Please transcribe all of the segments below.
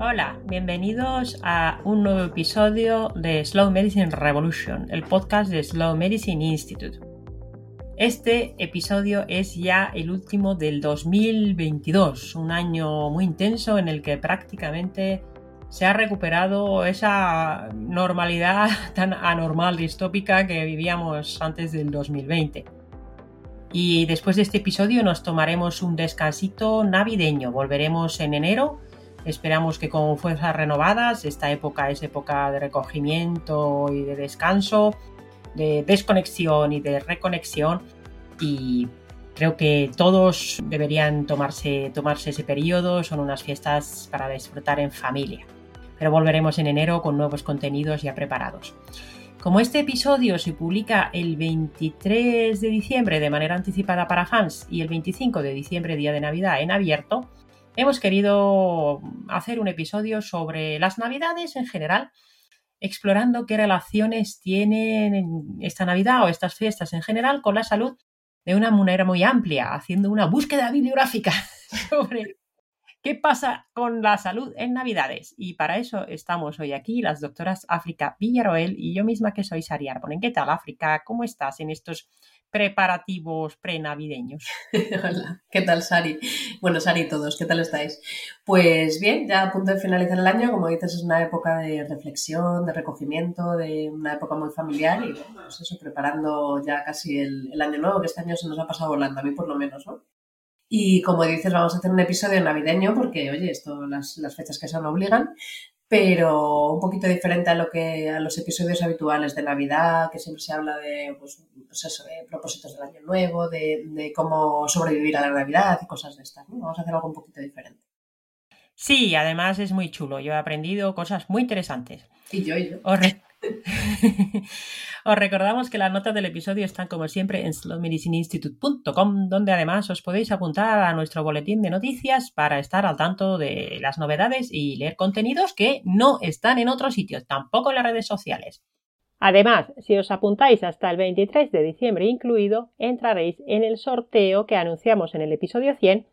Hola, bienvenidos a un nuevo episodio de Slow Medicine Revolution, el podcast de Slow Medicine Institute. Este episodio es ya el último del 2022, un año muy intenso en el que prácticamente se ha recuperado esa normalidad tan anormal, distópica que vivíamos antes del 2020. Y después de este episodio nos tomaremos un descansito navideño. Volveremos en enero Esperamos que con fuerzas renovadas, esta época es época de recogimiento y de descanso, de desconexión y de reconexión y creo que todos deberían tomarse, tomarse ese periodo, son unas fiestas para disfrutar en familia. Pero volveremos en enero con nuevos contenidos ya preparados. Como este episodio se publica el 23 de diciembre de manera anticipada para fans y el 25 de diciembre, día de Navidad, en abierto, hemos querido hacer un episodio sobre las navidades en general, explorando qué relaciones tienen esta Navidad o estas fiestas en general con la salud de una manera muy amplia, haciendo una búsqueda bibliográfica sobre qué pasa con la salud en Navidades. Y para eso estamos hoy aquí, las doctoras África Villaroel y yo misma que soy Sari Arbonen. ¿Qué tal, África? ¿Cómo estás en estos preparativos prenavideños. Hola, ¿qué tal Sari? Bueno, Sari todos, ¿qué tal estáis? Pues bien, ya a punto de finalizar el año, como dices, es una época de reflexión, de recogimiento, de una época muy familiar y pues eso, preparando ya casi el, año nuevo, que este año se nos ha pasado volando, a mí por lo menos, ¿no? Y como dices, vamos a hacer un episodio navideño porque, oye, esto, las fechas que son obligan, pero un poquito diferente a lo que a los episodios habituales de Navidad, que siempre se habla de, pues, pues eso, de propósitos del año nuevo, de, de, cómo sobrevivir a la Navidad y cosas de estas. ¿no? Vamos a hacer algo un poquito diferente. Sí, además es muy chulo. Yo he aprendido cosas muy interesantes. Y yo, y yo. Os recordamos que las notas del episodio están como siempre en slowmedicineinstitute.com, donde además os podéis apuntar a nuestro boletín de noticias para estar al tanto de las novedades y leer contenidos que no están en otros sitios, tampoco en las redes sociales. Además, si os apuntáis hasta el 23 de diciembre incluido, entraréis en el sorteo que anunciamos en el episodio 100,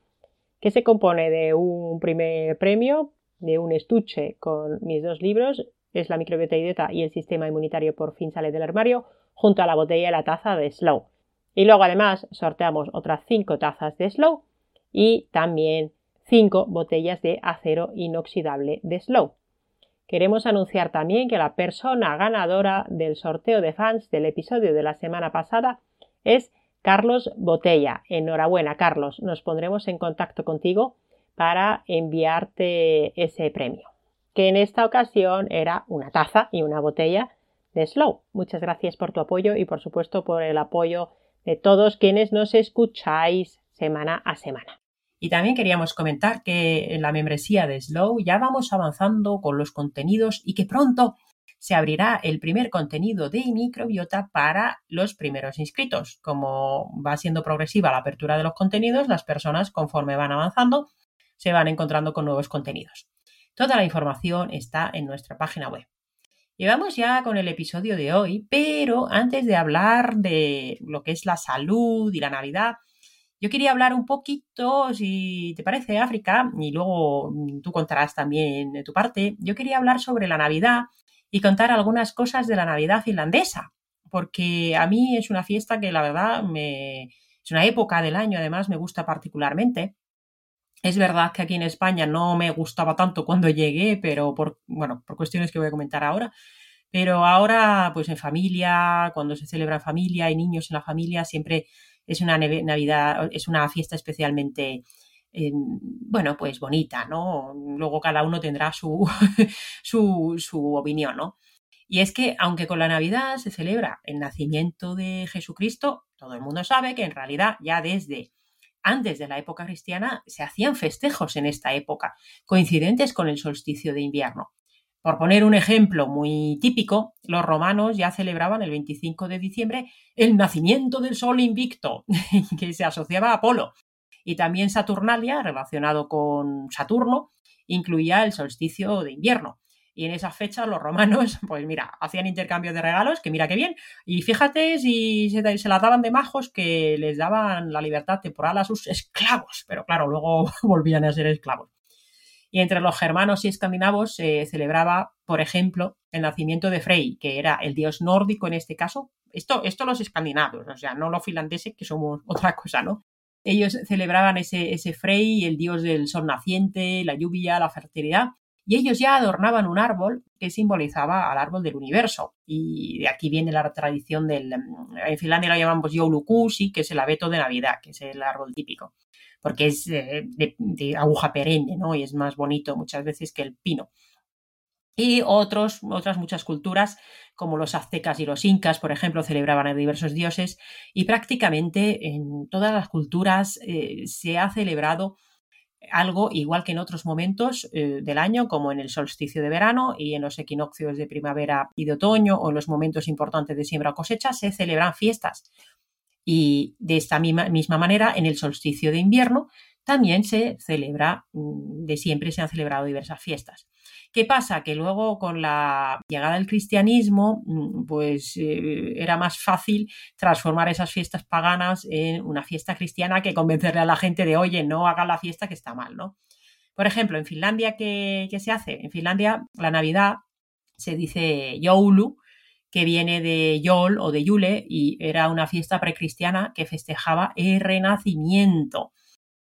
que se compone de un primer premio, de un estuche con mis dos libros es la microbiota idiota y el sistema inmunitario por fin sale del armario, junto a la botella y la taza de Slow. Y luego además sorteamos otras 5 tazas de Slow y también 5 botellas de acero inoxidable de Slow. Queremos anunciar también que la persona ganadora del sorteo de fans del episodio de la semana pasada es Carlos Botella. Enhorabuena, Carlos. Nos pondremos en contacto contigo para enviarte ese premio que en esta ocasión era una taza y una botella de Slow. Muchas gracias por tu apoyo y por supuesto por el apoyo de todos quienes nos escucháis semana a semana. Y también queríamos comentar que en la membresía de Slow ya vamos avanzando con los contenidos y que pronto se abrirá el primer contenido de microbiota para los primeros inscritos. Como va siendo progresiva la apertura de los contenidos, las personas conforme van avanzando se van encontrando con nuevos contenidos. Toda la información está en nuestra página web. Y vamos ya con el episodio de hoy, pero antes de hablar de lo que es la salud y la Navidad, yo quería hablar un poquito, si te parece, África, y luego tú contarás también de tu parte, yo quería hablar sobre la Navidad y contar algunas cosas de la Navidad finlandesa, porque a mí es una fiesta que la verdad me, es una época del año, además me gusta particularmente. Es verdad que aquí en España no me gustaba tanto cuando llegué, pero por, bueno, por cuestiones que voy a comentar ahora. Pero ahora, pues en familia, cuando se celebra en familia, hay niños en la familia, siempre es una Navidad, es una fiesta especialmente, bueno, pues bonita, ¿no? Luego cada uno tendrá su, su, su opinión, ¿no? Y es que, aunque con la Navidad se celebra el nacimiento de Jesucristo, todo el mundo sabe que en realidad ya desde antes de la época cristiana se hacían festejos en esta época, coincidentes con el solsticio de invierno. Por poner un ejemplo muy típico, los romanos ya celebraban el 25 de diciembre el nacimiento del sol invicto, que se asociaba a Apolo. Y también Saturnalia, relacionado con Saturno, incluía el solsticio de invierno. Y en esas fechas los romanos, pues mira, hacían intercambios de regalos, que mira qué bien. Y fíjate si se, se las daban de majos que les daban la libertad temporal a sus esclavos. Pero claro, luego volvían a ser esclavos. Y entre los germanos y escandinavos se celebraba, por ejemplo, el nacimiento de Frey, que era el dios nórdico en este caso. Esto, esto los escandinavos, o sea, no los finlandeses, que somos otra cosa, ¿no? Ellos celebraban ese, ese Frey, el dios del sol naciente, la lluvia, la fertilidad, y ellos ya adornaban un árbol que simbolizaba al árbol del universo. Y de aquí viene la tradición del... En Finlandia lo llamamos Joulukuusi, que es el abeto de Navidad, que es el árbol típico, porque es eh, de, aguja perenne, ¿no? Y es más bonito muchas veces que el pino. Y otras muchas culturas, como los aztecas y los incas, por ejemplo, celebraban a diversos dioses y prácticamente en todas las culturas eh, se ha celebrado algo igual que en otros momentos eh, del año, como en el solsticio de verano y en los equinoccios de primavera y de otoño o en los momentos importantes de siembra o cosecha, se celebran fiestas. Y de esta misma, misma manera, en el solsticio de invierno también se celebra, mm, de siempre se han celebrado diversas fiestas. ¿Qué pasa? Que luego con la llegada del cristianismo, mm, pues eh, era más fácil transformar esas fiestas paganas en una fiesta cristiana que convencerle a la gente de, oye, no haga la fiesta que está mal, ¿no? Por ejemplo, en Finlandia, ¿qué, se hace? En Finlandia, la Navidad se dice Joulu, que viene de Yol o de Yule, y era una fiesta precristiana que festejaba el renacimiento.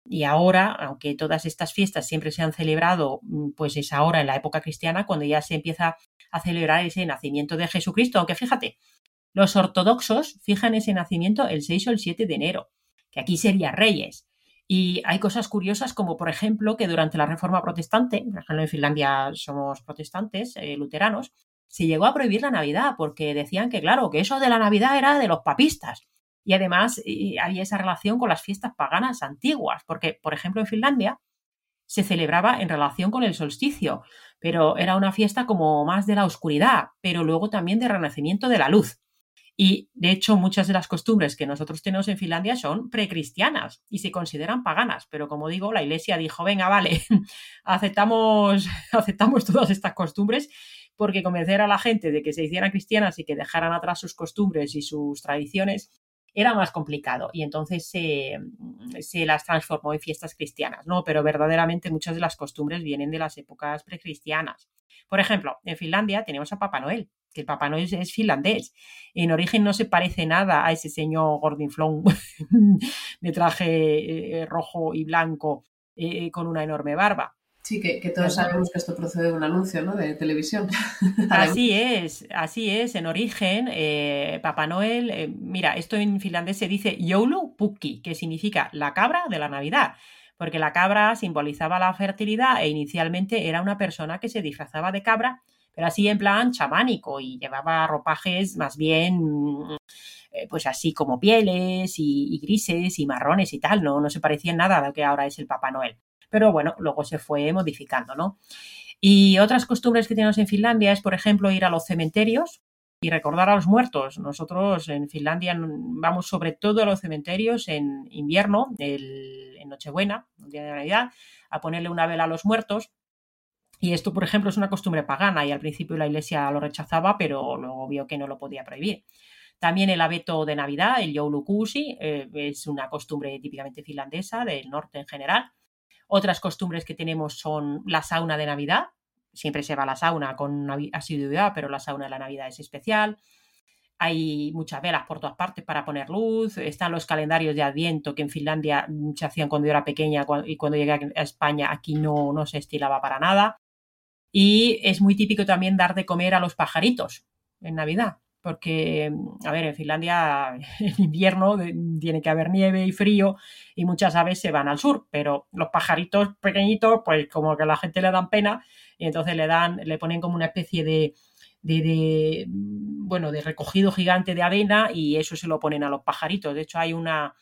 Y ahora, aunque todas estas fiestas siempre se han celebrado, mm, pues es ahora en la época cristiana cuando ya se empieza a celebrar ese nacimiento de Jesucristo. Aunque fíjate, los ortodoxos fijan ese nacimiento el 6 o el 7 de enero, que aquí sería Reyes. Y hay cosas curiosas como, por ejemplo, que durante la Reforma Protestante, por ejemplo en Finlandia somos protestantes, eh, luteranos, se llegó a prohibir la Navidad porque decían que, claro, que eso de la Navidad era de los papistas. Y además había esa relación con las fiestas paganas antiguas, porque, por ejemplo, en Finlandia se celebraba en relación con el solsticio, pero era una fiesta como más de la oscuridad, pero luego también de renacimiento de la luz. Y de hecho, muchas de las costumbres que nosotros tenemos en Finlandia son precristianas y se consideran paganas. Pero como digo, la iglesia dijo: venga, vale, aceptamos, aceptamos todas estas costumbres, porque convencer a la gente de que se hicieran cristianas y que dejaran atrás sus costumbres y sus tradiciones era más complicado y entonces se, las transformó en fiestas cristianas, ¿no? Pero verdaderamente muchas de las costumbres vienen de las épocas precristianas. Por ejemplo, en Finlandia tenemos a Papá Noel, que el Papá Noel es, finlandés. En origen no se parece nada a ese señor gordinflón de traje eh, rojo y blanco eh, con una enorme barba. Sí, que, todos sabemos que esto procede de un anuncio ¿no? de televisión. así es, así es. En origen, eh, Papá Noel, eh, mira, esto en finlandés se dice Joulu Pukki, que significa la cabra de la Navidad, porque la cabra simbolizaba la fertilidad e inicialmente era una persona que se disfrazaba de cabra, pero así en plan chamánico y llevaba ropajes más bien eh, pues así como pieles y, y, grises y marrones y tal, no, no se parecía en nada a lo que ahora es el Papá Noel pero bueno, luego se fue modificando, ¿no? Y otras costumbres que tenemos en Finlandia es, por ejemplo, ir a los cementerios y recordar a los muertos. Nosotros en Finlandia vamos sobre todo a los cementerios en invierno, en Nochebuena, el día de Navidad, a ponerle una vela a los muertos. Y esto, por ejemplo, es una costumbre pagana y al principio la iglesia lo rechazaba, pero luego vio que no lo podía prohibir. También el abeto de Navidad, el Joulukuusi, eh, es una costumbre típicamente finlandesa, del norte en general. Otras costumbres que tenemos son la sauna de Navidad. Siempre se va a la sauna con asiduidad, pero la sauna de la Navidad es especial. Hay muchas velas por todas partes para poner luz. Están los calendarios de Adviento que en Finlandia se hacían cuando yo era pequeña y cuando llegué a España aquí no, no se estilaba para nada. Y es muy típico también dar de comer a los pajaritos en Navidad porque, a ver, en Finlandia en invierno tiene que haber nieve y frío y muchas aves se van al sur, pero los pajaritos pequeñitos, pues como que a la gente le dan pena y entonces le dan, le ponen como una especie de, de, bueno, de recogido gigante de avena y eso se lo ponen a los pajaritos. De hecho, hay una,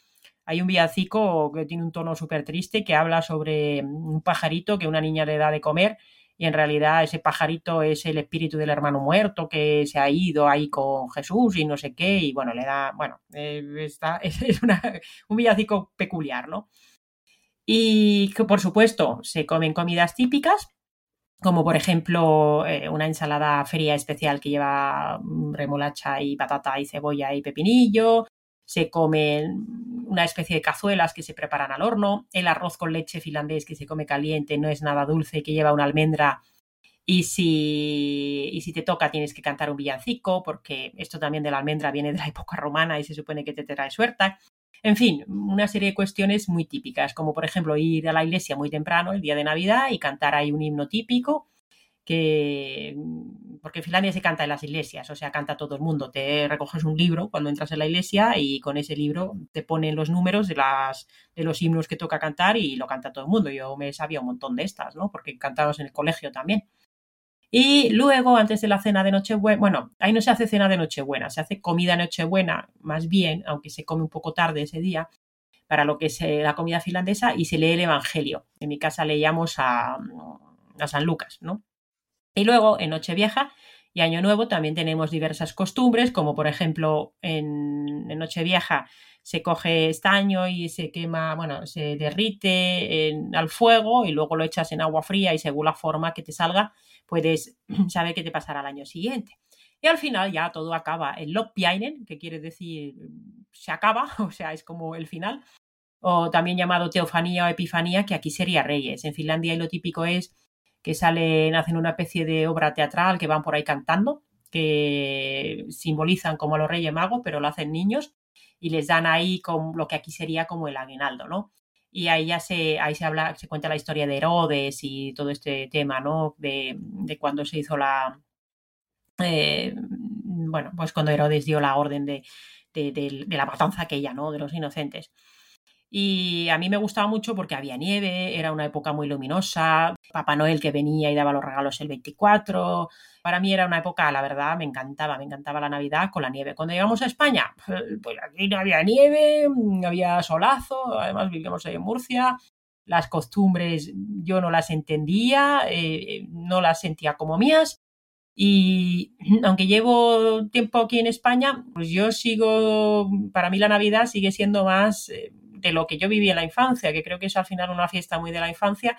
hay un villancico que tiene un tono súper triste que habla sobre un pajarito que una niña le da de comer y en realidad ese pajarito es el espíritu del hermano muerto que se ha ido ahí con Jesús y no sé qué, y bueno, le da, bueno, eh, está, es un villancico peculiar, ¿no? Y que por supuesto se comen comidas típicas, como por ejemplo eh, una ensalada feria especial que lleva remolacha y patata y cebolla y pepinillo, se comen una especie de cazuelas que se preparan al horno, el arroz con leche finlandés que se come caliente, no es nada dulce, que lleva una almendra y si, y si te toca tienes que cantar un villancico, porque esto también de la almendra viene de la época romana y se supone que te trae suerte. En fin, una serie de cuestiones muy típicas, como por ejemplo ir a la iglesia muy temprano el día de Navidad y cantar ahí un himno típico, que porque en Finlandia se canta en las iglesias, o sea, canta todo el mundo. Te recoges un libro cuando entras en la iglesia y con ese libro te ponen los números de, las, de los himnos que toca cantar y lo canta todo el mundo. Yo me sabía un montón de estas, ¿no? Porque cantamos en el colegio también. Y luego, antes de la cena de Nochebuena, bueno, ahí no se hace cena de Nochebuena, se hace comida Nochebuena, más bien, aunque se come un poco tarde ese día, para lo que es eh, la comida finlandesa, y se lee el Evangelio. En mi casa leíamos a, a San Lucas, ¿no? Y luego, en Nochevieja y Año Nuevo, también tenemos diversas costumbres, como por ejemplo, en, en Nochevieja se coge estaño y se quema, bueno, se derrite al fuego y luego lo echas en agua fría y según la forma que te salga, puedes saber qué te pasará al año siguiente. Y al final ya todo acaba en Loppiainen, que quiere decir se acaba, o sea, es como el final, o también llamado teofanía o epifanía, que aquí sería Reyes. En Finlandia y lo típico es que salen, hacen una especie de obra teatral que van por ahí cantando, que simbolizan como a los Reyes Magos, pero lo hacen niños, y les dan ahí con lo que aquí sería como el aguinaldo, ¿no? y ahí ya se, ahí se habla, se cuenta la historia de Herodes y todo este tema, ¿no? De, de cuando se hizo la, eh, bueno, pues cuando Herodes dio la orden de, de, de, la matanza aquella, ¿no? De los inocentes. Y a mí me gustaba mucho porque había nieve, era una época muy luminosa, Papá Noel que venía y daba los regalos el 24. Para mí era una época, la verdad, me encantaba, me encantaba la Navidad con la nieve. Cuando llegamos a España, pues aquí no había nieve, había solazo, además vivíamos ahí en Murcia. Las costumbres yo no las entendía, eh, no las sentía como mías. Y aunque llevo tiempo aquí en España, pues yo sigo, para mí la Navidad sigue siendo más eh, de lo que yo viví en la infancia, que creo que es al final una fiesta muy de la infancia.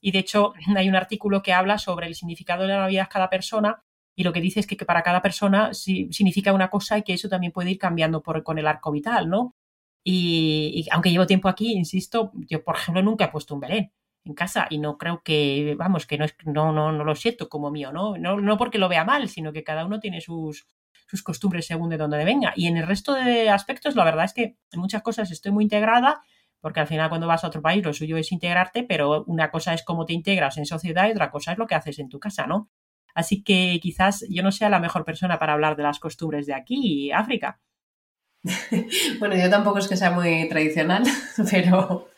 Y de hecho hay un artículo que habla sobre el significado de la Navidad cada persona y lo que dice es que, para cada persona significa una cosa y que eso también puede ir cambiando por, con el arco vital, ¿no? Y, aunque llevo tiempo aquí, insisto, yo por ejemplo nunca he puesto un Belén en casa y no creo que, vamos, que no, es, no, no, no lo siento como mío, ¿no? ¿no? No porque lo vea mal, sino que cada uno tiene sus, sus costumbres según de dónde venga. Y en el resto de aspectos, la verdad es que en muchas cosas estoy muy integrada, porque al final cuando vas a otro país lo suyo es integrarte, pero una cosa es cómo te integras en sociedad y otra cosa es lo que haces en tu casa, ¿no? Así que quizás yo no sea la mejor persona para hablar de las costumbres de aquí, África. bueno, yo tampoco es que sea muy tradicional, pero,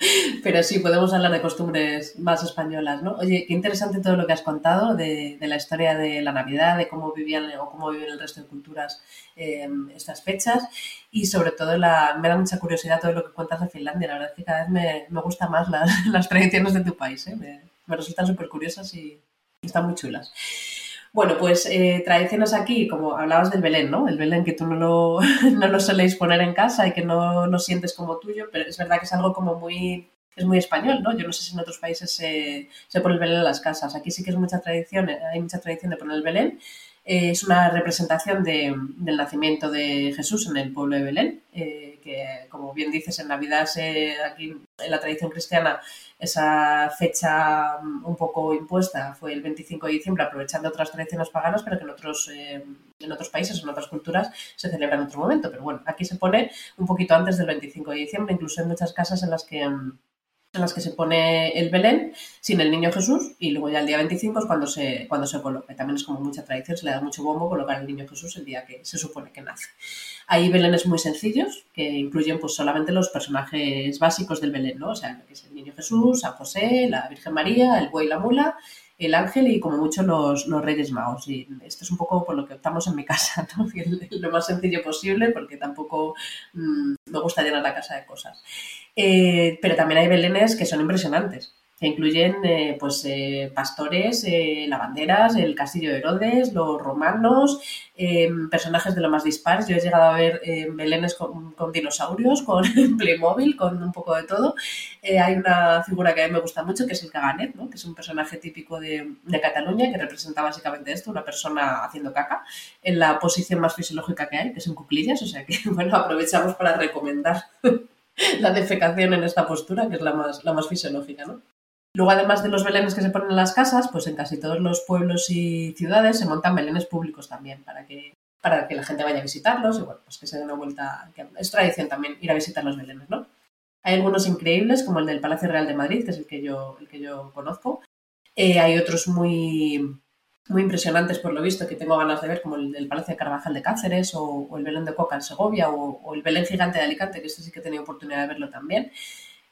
pero sí podemos hablar de costumbres más españolas, ¿no? Oye, qué interesante todo lo que has contado de, la historia de la Navidad, de cómo vivían o cómo viven el resto de culturas em, estas fechas y sobre todo la, me da mucha curiosidad todo lo que cuentas de Finlandia. La verdad es que cada vez me, me gustan más las, tradiciones de tu país, ¿eh? me, me resultan súper curiosas y están muy chulas. Bueno, pues eh, tradiciones aquí, como hablabas del Belén, ¿no? El Belén que tú no lo, no lo soléis poner en casa y que no lo sientes como tuyo, pero es verdad que es algo como muy, es muy español, ¿no? Yo no sé si en otros países se, pone el Belén en las casas. Aquí sí que es mucha tradición, hay mucha tradición de poner el Belén. Eh, es una representación de, del nacimiento de Jesús en el pueblo de Belén, eh, que como bien dices, en Navidad, aquí en la tradición cristiana, esa fecha mm, un poco impuesta fue el 25 de diciembre, aprovechando otras tradiciones paganas, pero que en otros, eh, en otros países, en otras culturas, se celebra en otro momento. Pero bueno, aquí se pone un poquito antes del 25 de diciembre, incluso en muchas casas en las que mm, en las que se pone el Belén sin el niño Jesús y luego ya el día 25 es cuando se, cuando se coloca. También es como mucha tradición, se le da mucho bombo colocar el niño Jesús el día que se supone que nace. Hay Belenes muy sencillos que incluyen pues solamente los personajes básicos del Belén, ¿no? O sea, que es el niño Jesús, San José, la Virgen María, el buey y la mula, el ángel y como mucho los, los reyes magos. Y esto es un poco por lo que optamos en mi casa, ¿no? lo más sencillo posible porque tampoco mm, me gusta llenar la casa de cosas. Eh, pero también hay belenes que son impresionantes. que incluyen eh, pues eh, pastores, eh, lavanderas, el castillo de Herodes, los romanos, em, personajes de lo más dispares. Yo he llegado a ver belenes con, dinosaurios, con Playmobil, con un poco de todo. hay una figura que a mí me gusta mucho, que es el Caganet, ¿no? que es un personaje típico de, de, Cataluña, que representa básicamente esto, una persona haciendo caca, en la posición más fisiológica que hay, que es en cuclillas. O sea que, bueno, aprovechamos para recomendar la defecación en esta postura, que es la más, la más fisiológica, ¿no? Luego, además de los belenes que se ponen en las casas, pues en casi todos los pueblos y ciudades se montan belenes públicos también para que, para que la gente vaya a visitarlos y bueno, pues que se den una vuelta. es tradición también ir a visitar los belenes, ¿no? Hay algunos increíbles, como el del Palacio Real de Madrid, que es el que yo, el que yo conozco. Eh, hay otros muy, muy impresionantes, por lo visto, que tengo ganas de ver, como el del Palacio de Carvajal de Cáceres o, el Belén de Coca en Segovia o, el Belén Gigante de Alicante, que este sí que he tenido oportunidad de verlo también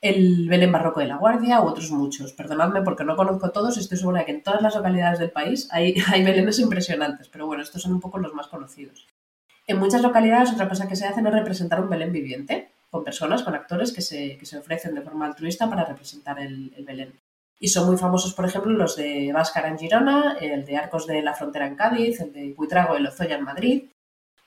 el Belén Barroco de la Guardia u otros muchos. Perdonadme porque no conozco todos, estoy segura de que en todas las localidades del país hay, hay belenes impresionantes, pero bueno, estos son un poco los más conocidos. En muchas localidades otra cosa que se hace es representar un Belén viviente, con personas, con actores que se, que se ofrecen de forma altruista para representar el, Belén. Y son muy famosos, por ejemplo, los de Váscara en Girona, el de Arcos de la Frontera en Cádiz, el de Buitrago y Lozoya en Madrid,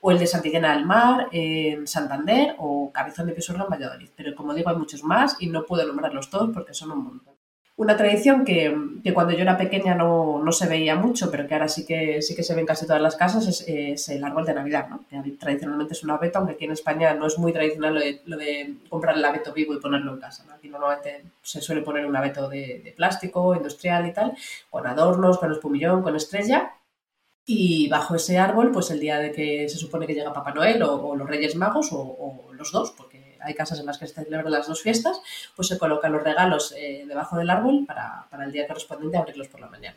o el de Santillana del Mar en Santander o Cabezón de Pisuerga en Valladolid. Pero como digo, hay muchos más y no puedo nombrarlos todos porque son un montón. Una tradición que, que cuando yo era pequeña no, no, se veía mucho, pero que ahora sí que, sí que se ve en casi todas las casas, es, el árbol de Navidad. ¿no? tradicionalmente es un abeto, aunque aquí en España no es muy tradicional lo de, comprar el abeto vivo y ponerlo en casa. Aquí normalmente se suele poner un abeto de, plástico, industrial y tal, con adornos, con espumillón, con estrella, y bajo ese árbol, pues el día de que se supone que llega Papá Noel o, los Reyes Magos o, los dos, porque hay casas en las que se celebran las dos fiestas, pues se colocan los regalos eh, debajo del árbol para, para, el día correspondiente abrirlos por la mañana.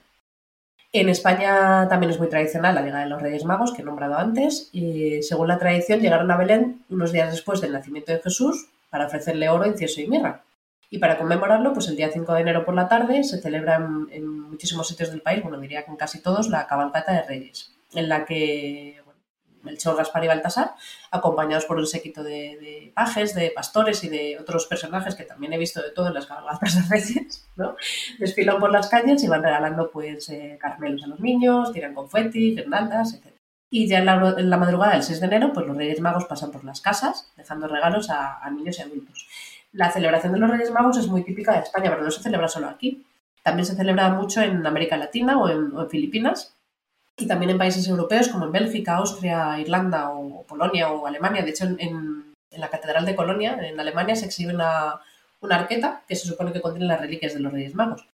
En España también es muy tradicional la llegada de los Reyes Magos, que he nombrado antes, y según la tradición llegaron a Belén unos días después del nacimiento de Jesús para ofrecerle oro, incienso y mirra. Y para conmemorarlo, pues el día 5 de enero por la tarde se celebra en, muchísimos sitios del país, bueno, diría que en casi todos, la cabalgata de Reyes, en la que Melchor, Gaspar y Baltasar, acompañados por un séquito de, pajes, de pastores y de otros personajes que también he visto de todo en las cabalgatas de Reyes, ¿no? desfilan por las calles y van regalando pues eh, caramelos a los niños, tiran confeti, guirnaldas, etc. Y ya en la, madrugada del 6 de enero, pues los Reyes Magos pasan por las casas, dejando regalos a niños y adultos la celebración de los Reyes Magos es muy típica de España, pero no se celebra solo aquí. También se celebra mucho en América Latina o en, Filipinas y también en países europeos como en Bélgica, Austria, Irlanda o Polonia o Alemania. De hecho, en, la Catedral de Colonia, en Alemania, se exhibe una, arqueta que se supone que contiene las reliquias de los Reyes Magos.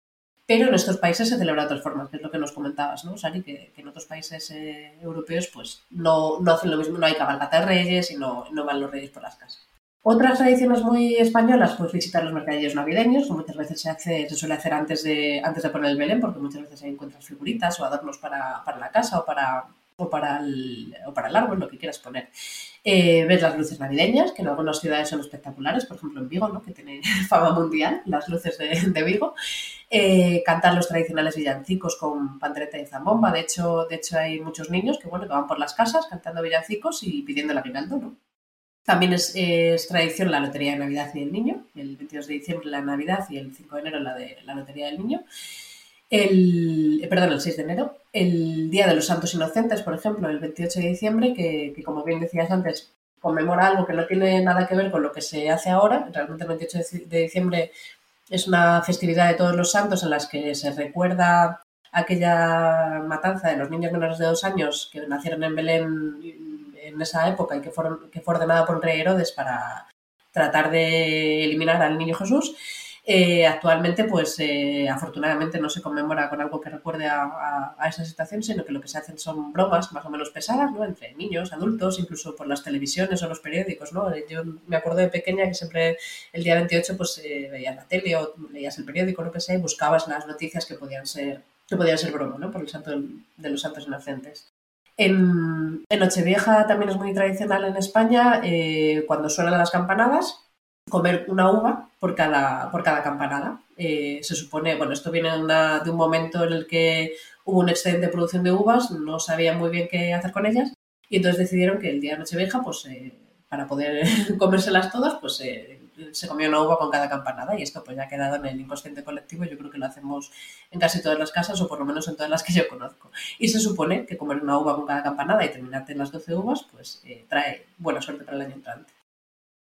Pero en estos países se celebra de otras formas, que es lo que nos comentabas, ¿no, Sari? Que, en otros países eh, europeos pues no, no, hacen lo mismo, no hay cabalgata de reyes y no, no van los reyes por las casas. Otras tradiciones muy españolas, pues visitar los mercadillos navideños, que muchas veces se suele hacer antes de, antes de poner el Belén, porque muchas veces ahí encuentras figuritas o adornos para, para la casa o para, o para, el, o para el árbol, lo que quieras poner. Eh, ver las luces navideñas, que en algunas ciudades son espectaculares, por ejemplo en Vigo, ¿no? que tiene fama mundial, las luces de, de Vigo. Eh, cantar los tradicionales villancicos con pandereta y zambomba. De hecho, de hecho, hay muchos niños que, bueno, que van por las casas cantando villancicos y pidiendo el aguinaldo, ¿no? También es, tradición la Lotería de Navidad y del Niño, el 22 de diciembre la Navidad y el 5 de enero la de la Lotería del Niño. El, eh, perdón, el 6 de enero. El Día de los Santos Inocentes, por ejemplo, el 28 de diciembre, que, como bien decías antes, conmemora algo que no tiene nada que ver con lo que se hace ahora. Realmente el 28 de diciembre es una festividad de todos los santos en las que se recuerda aquella matanza de los niños menores de dos años que nacieron en Belén en esa época y que fue, que ordenada por el rey Herodes para tratar de eliminar al niño Jesús, eh, actualmente, pues eh, afortunadamente no se conmemora con algo que recuerde a, esa situación, sino que lo que se hacen son bromas más o menos pesadas, ¿no? Entre niños, adultos, incluso por las televisiones o los periódicos, ¿no? Yo me acuerdo de pequeña que siempre el día 28 pues eh, veías la tele o leías el periódico, lo que sea, y buscabas las noticias que podían ser que podían ser broma, ¿no? Por el santo de los santos inocentes. En, Nochevieja también es muy tradicional en España, eh, cuando suenan las campanadas, comer una uva por cada, por cada campanada. Eh, se supone, bueno, esto viene de un momento en el que hubo un excedente de producción de uvas, no sabían muy bien qué hacer con ellas, y entonces decidieron que el día de Nochevieja, pues eh, para poder comérselas todas, pues se comió una uva con cada campanada y esto pues ya ha quedado en el inconsciente colectivo. Yo creo que lo hacemos en casi todas las casas o por lo menos en todas las que yo conozco. Y se supone que comer una uva con cada campanada y terminarte las 12 uvas pues eh, trae buena suerte para el año entrante.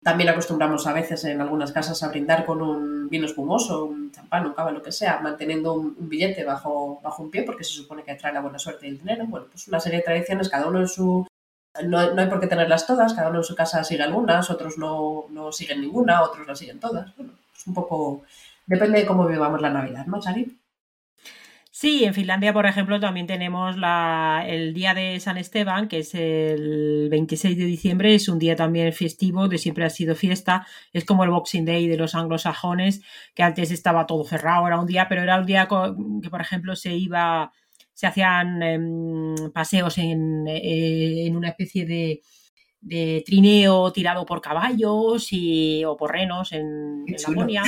También acostumbramos a veces en algunas casas a brindar con un vino espumoso, un champán, un cava, lo que sea, manteniendo un, billete bajo, bajo un pie porque se supone que trae la buena suerte y el dinero. Bueno, pues una serie de tradiciones, cada uno en su... No, no hay por qué tenerlas todas, cada uno en su casa sigue algunas, otros no, no siguen ninguna, otros las siguen todas. Bueno, pues un poco... Depende de cómo vivamos la Navidad, ¿no, Chari? Sí, en Finlandia, por ejemplo, también tenemos la, el día de San Esteban, que es el 26 de diciembre, es un día también festivo, de siempre ha sido fiesta, es como el Boxing Day de los anglosajones, que antes estaba todo cerrado, era un día, pero era un día que, por ejemplo, se iba, se hacían em, paseos en, eh, en, una especie de, de trineo tirado por caballos y, o por renos en, en Laponia.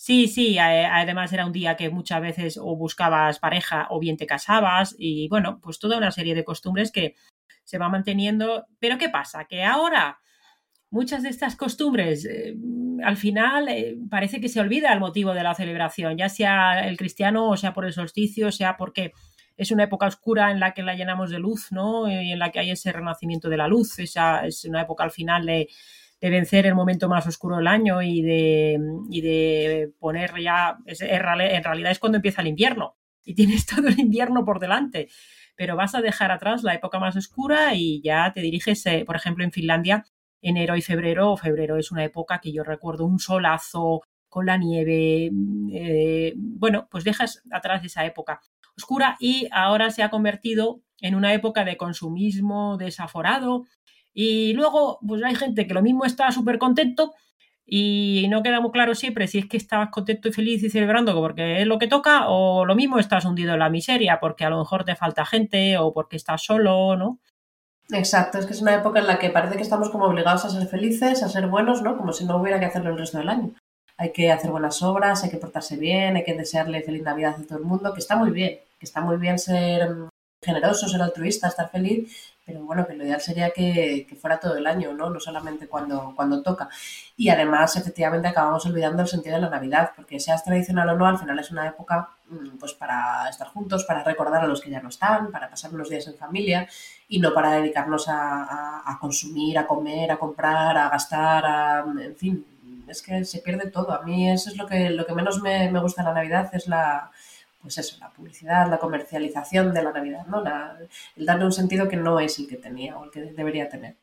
Sí, sí, además era un día que muchas veces o buscabas pareja o bien te casabas y bueno, pues toda una serie de costumbres que se va manteniendo. Pero ¿qué pasa? Que ahora muchas de estas costumbres eh, al final eh, parece que se olvida el motivo de la celebración, ya sea el cristiano o sea por el solsticio, sea porque es una época oscura en la que la llenamos de luz, ¿no? Y en la que hay ese renacimiento de la luz, esa es una época al final de vencer el momento más oscuro del año y de, poner ya, en realidad es cuando empieza el invierno y tienes todo el invierno por delante, pero vas a dejar atrás la época más oscura y ya te diriges, eh, por ejemplo, en Finlandia, enero y febrero, febrero es una época que yo recuerdo un solazo con la nieve, eh, bueno, pues dejas atrás esa época oscura y ahora se ha convertido en una época de consumismo desaforado, y luego, pues hay gente que lo mismo está súper contento y no queda muy claro siempre si es que estabas contento y feliz y celebrando porque es lo que toca o lo mismo estás hundido en la miseria porque a lo mejor te falta gente o porque estás solo, ¿no? Exacto, es que es una época en la que parece que estamos como obligados a ser felices, a ser buenos, ¿no? Como si no hubiera que hacerlo el resto del año. Hay que hacer buenas obras, hay que portarse bien, hay que desearle feliz Navidad a todo el mundo, que está muy bien, que está muy bien ser generoso, ser altruista, estar feliz, pero bueno, que lo ideal sería que, fuera todo el año, ¿no? No solamente cuando, cuando toca. Y además, efectivamente, acabamos olvidando el sentido de la Navidad, porque seas tradicional o no, al final es una época mm, pues para estar juntos, para recordar a los que ya no están, para pasar unos días en familia y no para dedicarnos a, consumir, a comer, a comprar, a gastar, a, en fin, es que se pierde todo. A mí eso es lo que, lo que menos me, me gusta de la Navidad, es la, pues eso, la publicidad, la comercialización de la Navidad, ¿no? el darle un sentido que no es el que tenía o el que debería tener.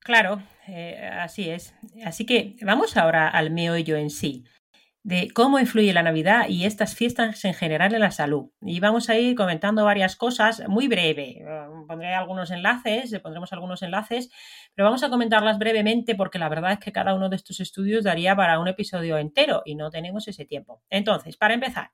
Claro, eh, así es. Así que vamos ahora al meollo en sí, de cómo influye la Navidad y estas fiestas en general en la salud. Y vamos a ir comentando varias cosas muy breve. Pondré algunos enlaces, pondremos algunos enlaces, pero vamos a comentarlas brevemente porque la verdad es que cada uno de estos estudios daría para un episodio entero y no tenemos ese tiempo. Entonces, para empezar,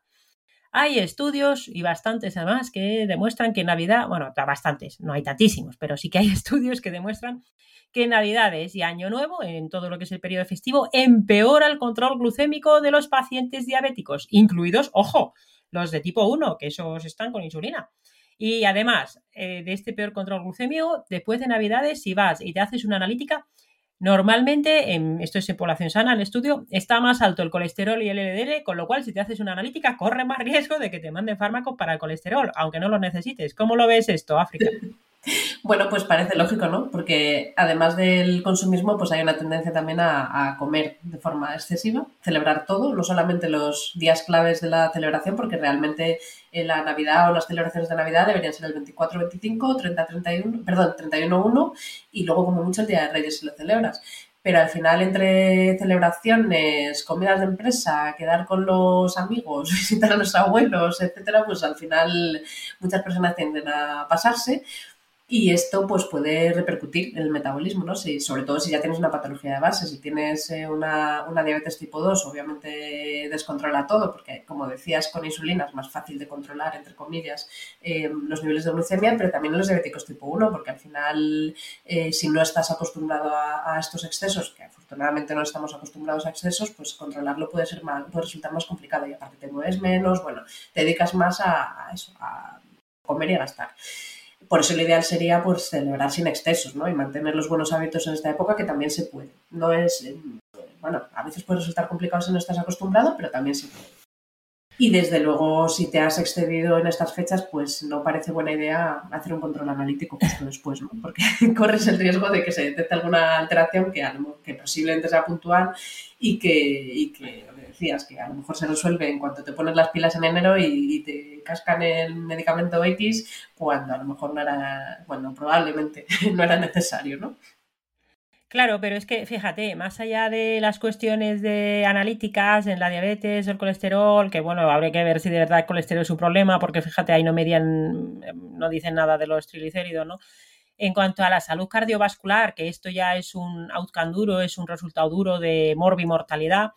hay estudios y bastantes además que demuestran que Navidad, bueno, bastantes, no hay tantísimos, pero sí que hay estudios que demuestran que Navidades y Año Nuevo, en todo lo que es el periodo festivo, empeora el control glucémico de los pacientes diabéticos, incluidos, ojo, los de tipo 1, que esos están con insulina. Y además eh, de este peor control glucémico, después de Navidades, si vas y te haces una analítica, Normalmente, en, esto es en población sana, el estudio, está más alto el colesterol y el LDL, con lo cual si te haces una analítica, corre más riesgo de que te manden fármacos para el colesterol, aunque no lo necesites. ¿Cómo lo ves esto, África? Bueno, pues parece lógico, ¿no? Porque además del consumismo, pues hay una tendencia también a, comer de forma excesiva, celebrar todo, no solamente los días claves de la celebración, porque realmente en la Navidad o las celebraciones de Navidad deberían ser el 24-25, 30-31, perdón, 31-1 y luego como mucho el Día de Reyes si lo celebras. Pero al final entre celebraciones, comidas de empresa, quedar con los amigos, visitar a los abuelos, etcétera, pues al final muchas personas tienden a pasarse y esto pues puede repercutir en el metabolismo, ¿no? Si, sobre todo si ya tienes una patología de base, si tienes eh, una, diabetes tipo 2, obviamente descontrola todo, porque como decías, con insulina es más fácil de controlar, entre comillas, eh, los niveles de glucemia, pero también los diabéticos tipo 1, porque al final, eh, si no estás acostumbrado a, estos excesos, que afortunadamente no estamos acostumbrados a excesos, pues controlarlo puede, ser más, puede resultar más complicado y aparte te mueves menos, bueno, te dedicas más a, a eso, a comer y a gastar. Por eso lo ideal sería pues celebrar sin excesos, ¿no? Y mantener los buenos hábitos en esta época que también se puede. No es, bueno, a veces puede resultar complicado si no estás acostumbrado, pero también se puede. Y desde luego, si te has excedido en estas fechas, pues no parece buena idea hacer un control analítico justo después, ¿no? Porque corres el riesgo de que se detecte alguna alteración que, que posiblemente sea puntual y que, y que, decías, que a lo mejor se resuelve en cuanto te pones las pilas en enero y, te cascan el medicamento X cuando a lo mejor no era, bueno, probablemente no era necesario, ¿no? Claro, pero es que fíjate, más allá de las cuestiones de analíticas en la diabetes o el colesterol, que bueno, habría que ver si de verdad el colesterol es un problema, porque fíjate, ahí no median, no dicen nada de los triglicéridos, ¿no? En cuanto a la salud cardiovascular, que esto ya es un outcome duro, es un resultado duro de morbimortalidad,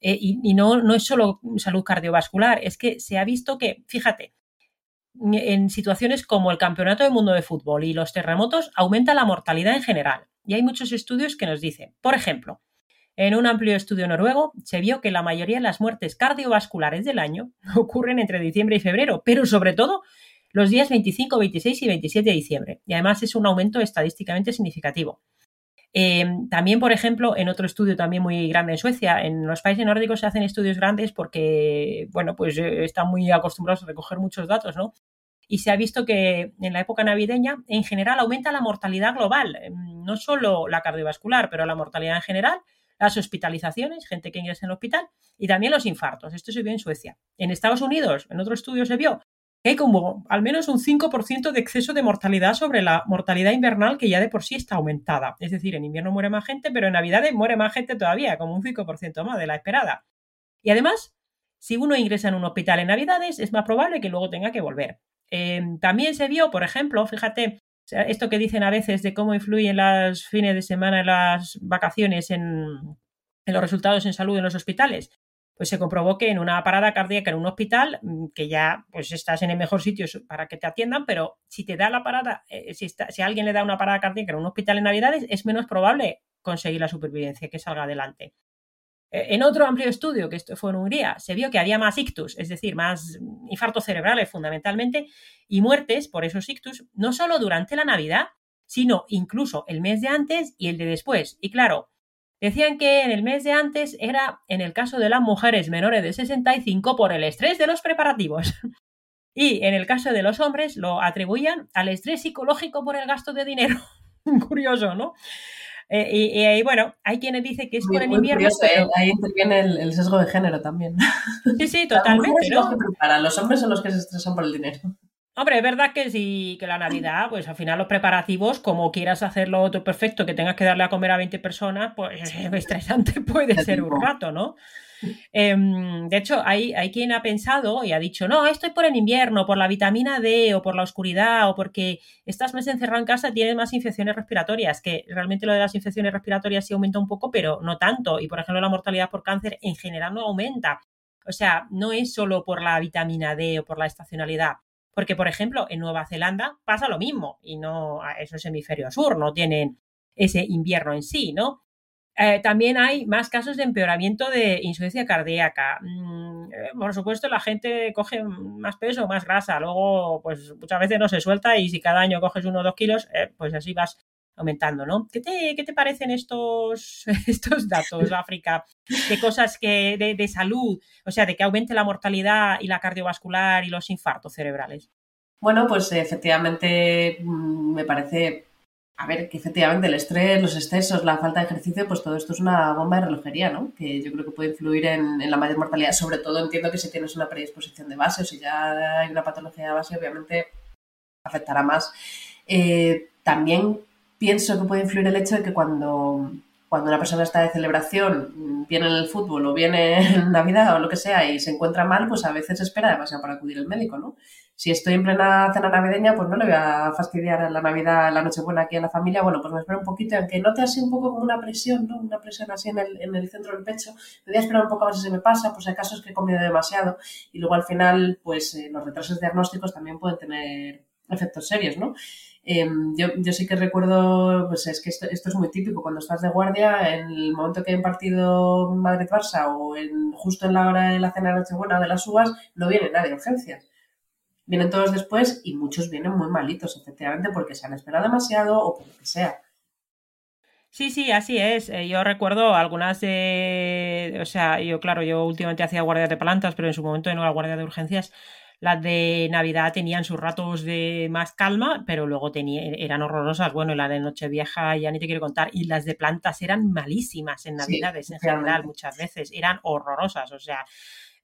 eh, y, y no, no es solo salud cardiovascular, es que se ha visto que, fíjate, en situaciones como el Campeonato del Mundo de Fútbol y los terremotos aumenta la mortalidad en general. Y hay muchos estudios que nos dicen, por ejemplo, en un amplio estudio noruego se vio que la mayoría de las muertes cardiovasculares del año ocurren entre diciembre y febrero, pero sobre todo los días 25, 26 y 27 de diciembre. Y además es un aumento estadísticamente significativo. Eh, también, por ejemplo, en otro estudio también muy grande en Suecia, en los países nórdicos se hacen estudios grandes porque, bueno, pues eh, están muy acostumbrados a recoger muchos datos, ¿no? y se ha visto que en la época navideña en general aumenta la mortalidad global, em, no solo la cardiovascular, pero la mortalidad en general, las hospitalizaciones, gente que ingresa en el hospital y también los infartos. Esto se vio en Suecia. En Estados Unidos, en otro estudio se vio hay como al menos un 5% de exceso de mortalidad sobre la mortalidad invernal que ya de por sí está aumentada. Es decir, en invierno muere más gente, pero en Navidad muere más gente todavía, como un 5% más de la esperada. Y además, si uno ingresa en un hospital en Navidades, es más probable que luego tenga que volver. Em, también se vio, por ejemplo, fíjate, esto que dicen a veces de cómo influyen las fines de semana, las vacaciones en, los resultados en salud en los hospitales. Pues se comprobó que en una parada cardíaca en un hospital, mm, que ya pues estás en el mejor sitio para que te atiendan, pero si te da la parada, eh, si, si alguien le da una parada cardíaca en un hospital en Navidades, es menos probable conseguir la supervivencia, que salga adelante. Eh, en otro amplio estudio, que esto fue en Hungría, se vio que había más ictus, es decir, más infartos cerebrales fundamentalmente, y muertes por esos ictus, no solo durante la Navidad, sino incluso el mes de antes y el de después. Y claro, decían que en el mes de antes era en el caso de las mujeres menores de 65 por el estrés de los preparativos. Y en el caso de los hombres lo atribuían al estrés psicológico por el gasto de dinero. Curioso, ¿no? Eh, y, bueno, hay quienes dicen que es por el invierno. ¿eh? Ahí interviene el, sesgo de género también. Sí, sí, totalmente. Los, los hombres son los que se estresan por el dinero. Hombre, es verdad que sí, que la Navidad, pues al final los preparativos, como quieras hacerlo todo perfecto, que tengas que darle a comer a 20 personas, pues estresante puede ser un rato, ¿no? Em, de hecho, hay, hay quien ha pensado y ha dicho, no, esto es por el invierno, por la vitamina D o por la oscuridad o porque estás más encerrado en casa tienes más infecciones respiratorias, que realmente lo de las infecciones respiratorias sí aumenta un poco, pero no tanto. Y por ejemplo, la mortalidad por cáncer en general no aumenta. O sea, no es solo por la vitamina D o por la estacionalidad. Porque, por ejemplo, en Nueva Zelanda pasa lo mismo y no, eso es hemisferio sur, no tienen ese invierno en sí, ¿no? Eh, también hay más casos de empeoramiento de insuficiencia cardíaca. Mm, eh, por supuesto, la gente coge más peso, más grasa. Luego, pues muchas veces no se suelta y si cada año coges uno o dos kilos, eh, pues así vas aumentando, ¿no? ¿Qué te, qué te parecen estos, estos datos, África? De cosas que, de, de salud, o sea, de que aumente la mortalidad y la cardiovascular y los infartos cerebrales. Bueno, pues efectivamente mm, me parece a ver, que efectivamente el estrés, los excesos, la falta de ejercicio, pues todo esto es una bomba de relojería, ¿no? Que yo creo que puede influir en, la mayor mortalidad. Sobre todo entiendo que si tienes una predisposición de base o si ya hay una patología de base, obviamente afectará más. Eh, también pienso que puede influir el hecho de que cuando, cuando una persona está de celebración, viene en el fútbol o viene en Navidad o lo que sea y se encuentra mal, pues a veces espera demasiado para acudir al médico, ¿no? si estoy en plena cena navideña, pues no le voy a fastidiar la Navidad, la Nochebuena aquí a la familia. Bueno, pues me espero un poquito, aunque note así un poco como una presión, ¿no? Una presión así en el, en el centro del pecho. Me voy a esperar un poco a ver si se me pasa, pues hay casos que he comido demasiado. Y luego al final, pues eh, los retrasos diagnósticos también pueden tener efectos serios, ¿no? Em, yo, yo, sí que recuerdo, pues es que esto, esto, es muy típico, cuando estás de guardia, en el momento que hay un partido Madrid-Barça o en, justo en la hora de la cena de Nochebuena de las uvas, no viene nadie de urgencias vienen todos después y muchos vienen muy malitos, efectivamente, porque se han esperado demasiado o por lo que sea. Sí, sí, así es. Eh, yo recuerdo algunas de. O sea, yo, claro, yo últimamente hacía guardias de plantas, pero en su momento no era guardia de urgencias. Las de Navidad tenían sus ratos de más calma, pero luego tenía, eran horrorosas. Bueno, la de Nochevieja ya ni te quiero contar. Y las de plantas eran malísimas en Navidades, en general, muchas veces. Eran horrorosas. O sea,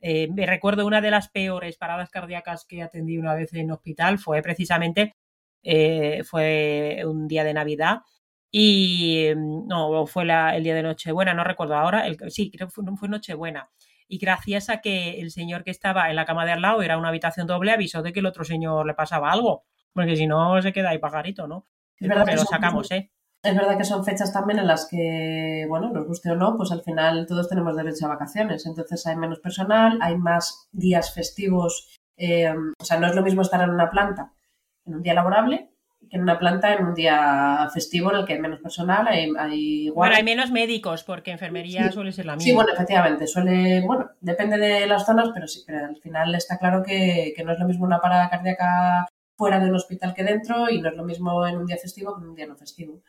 eh, me recuerdo una de las peores paradas cardíacas que atendí una vez en hospital fue precisamente eh, fue un día de Navidad y no fue el día de Nochebuena, no recuerdo ahora, el, sí, creo que fue, fue Nochebuena y gracias a que el señor que estaba en la cama de al lado era una habitación doble, avisó de que el otro señor le pasaba algo, porque si no se queda ahí pajarito, ¿no? Es verdad que lo sacamos, ¿eh? Es verdad que son fechas también en las que, bueno, nos guste o no, pues al final todos tenemos derecho a vacaciones, entonces hay menos personal, hay más días festivos, eh, o sea, no es lo mismo estar en una planta en un día laborable que en una planta en un día festivo en el que hay menos personal, hay, hay Bueno, hay menos médicos porque enfermería suele ser la misma. Sí, bueno, efectivamente, suele, bueno, depende de las zonas, pero sí, pero al final está claro que, que no es lo mismo una parada cardíaca fuera de un hospital que dentro y no es lo mismo en un día festivo que en un día no festivo.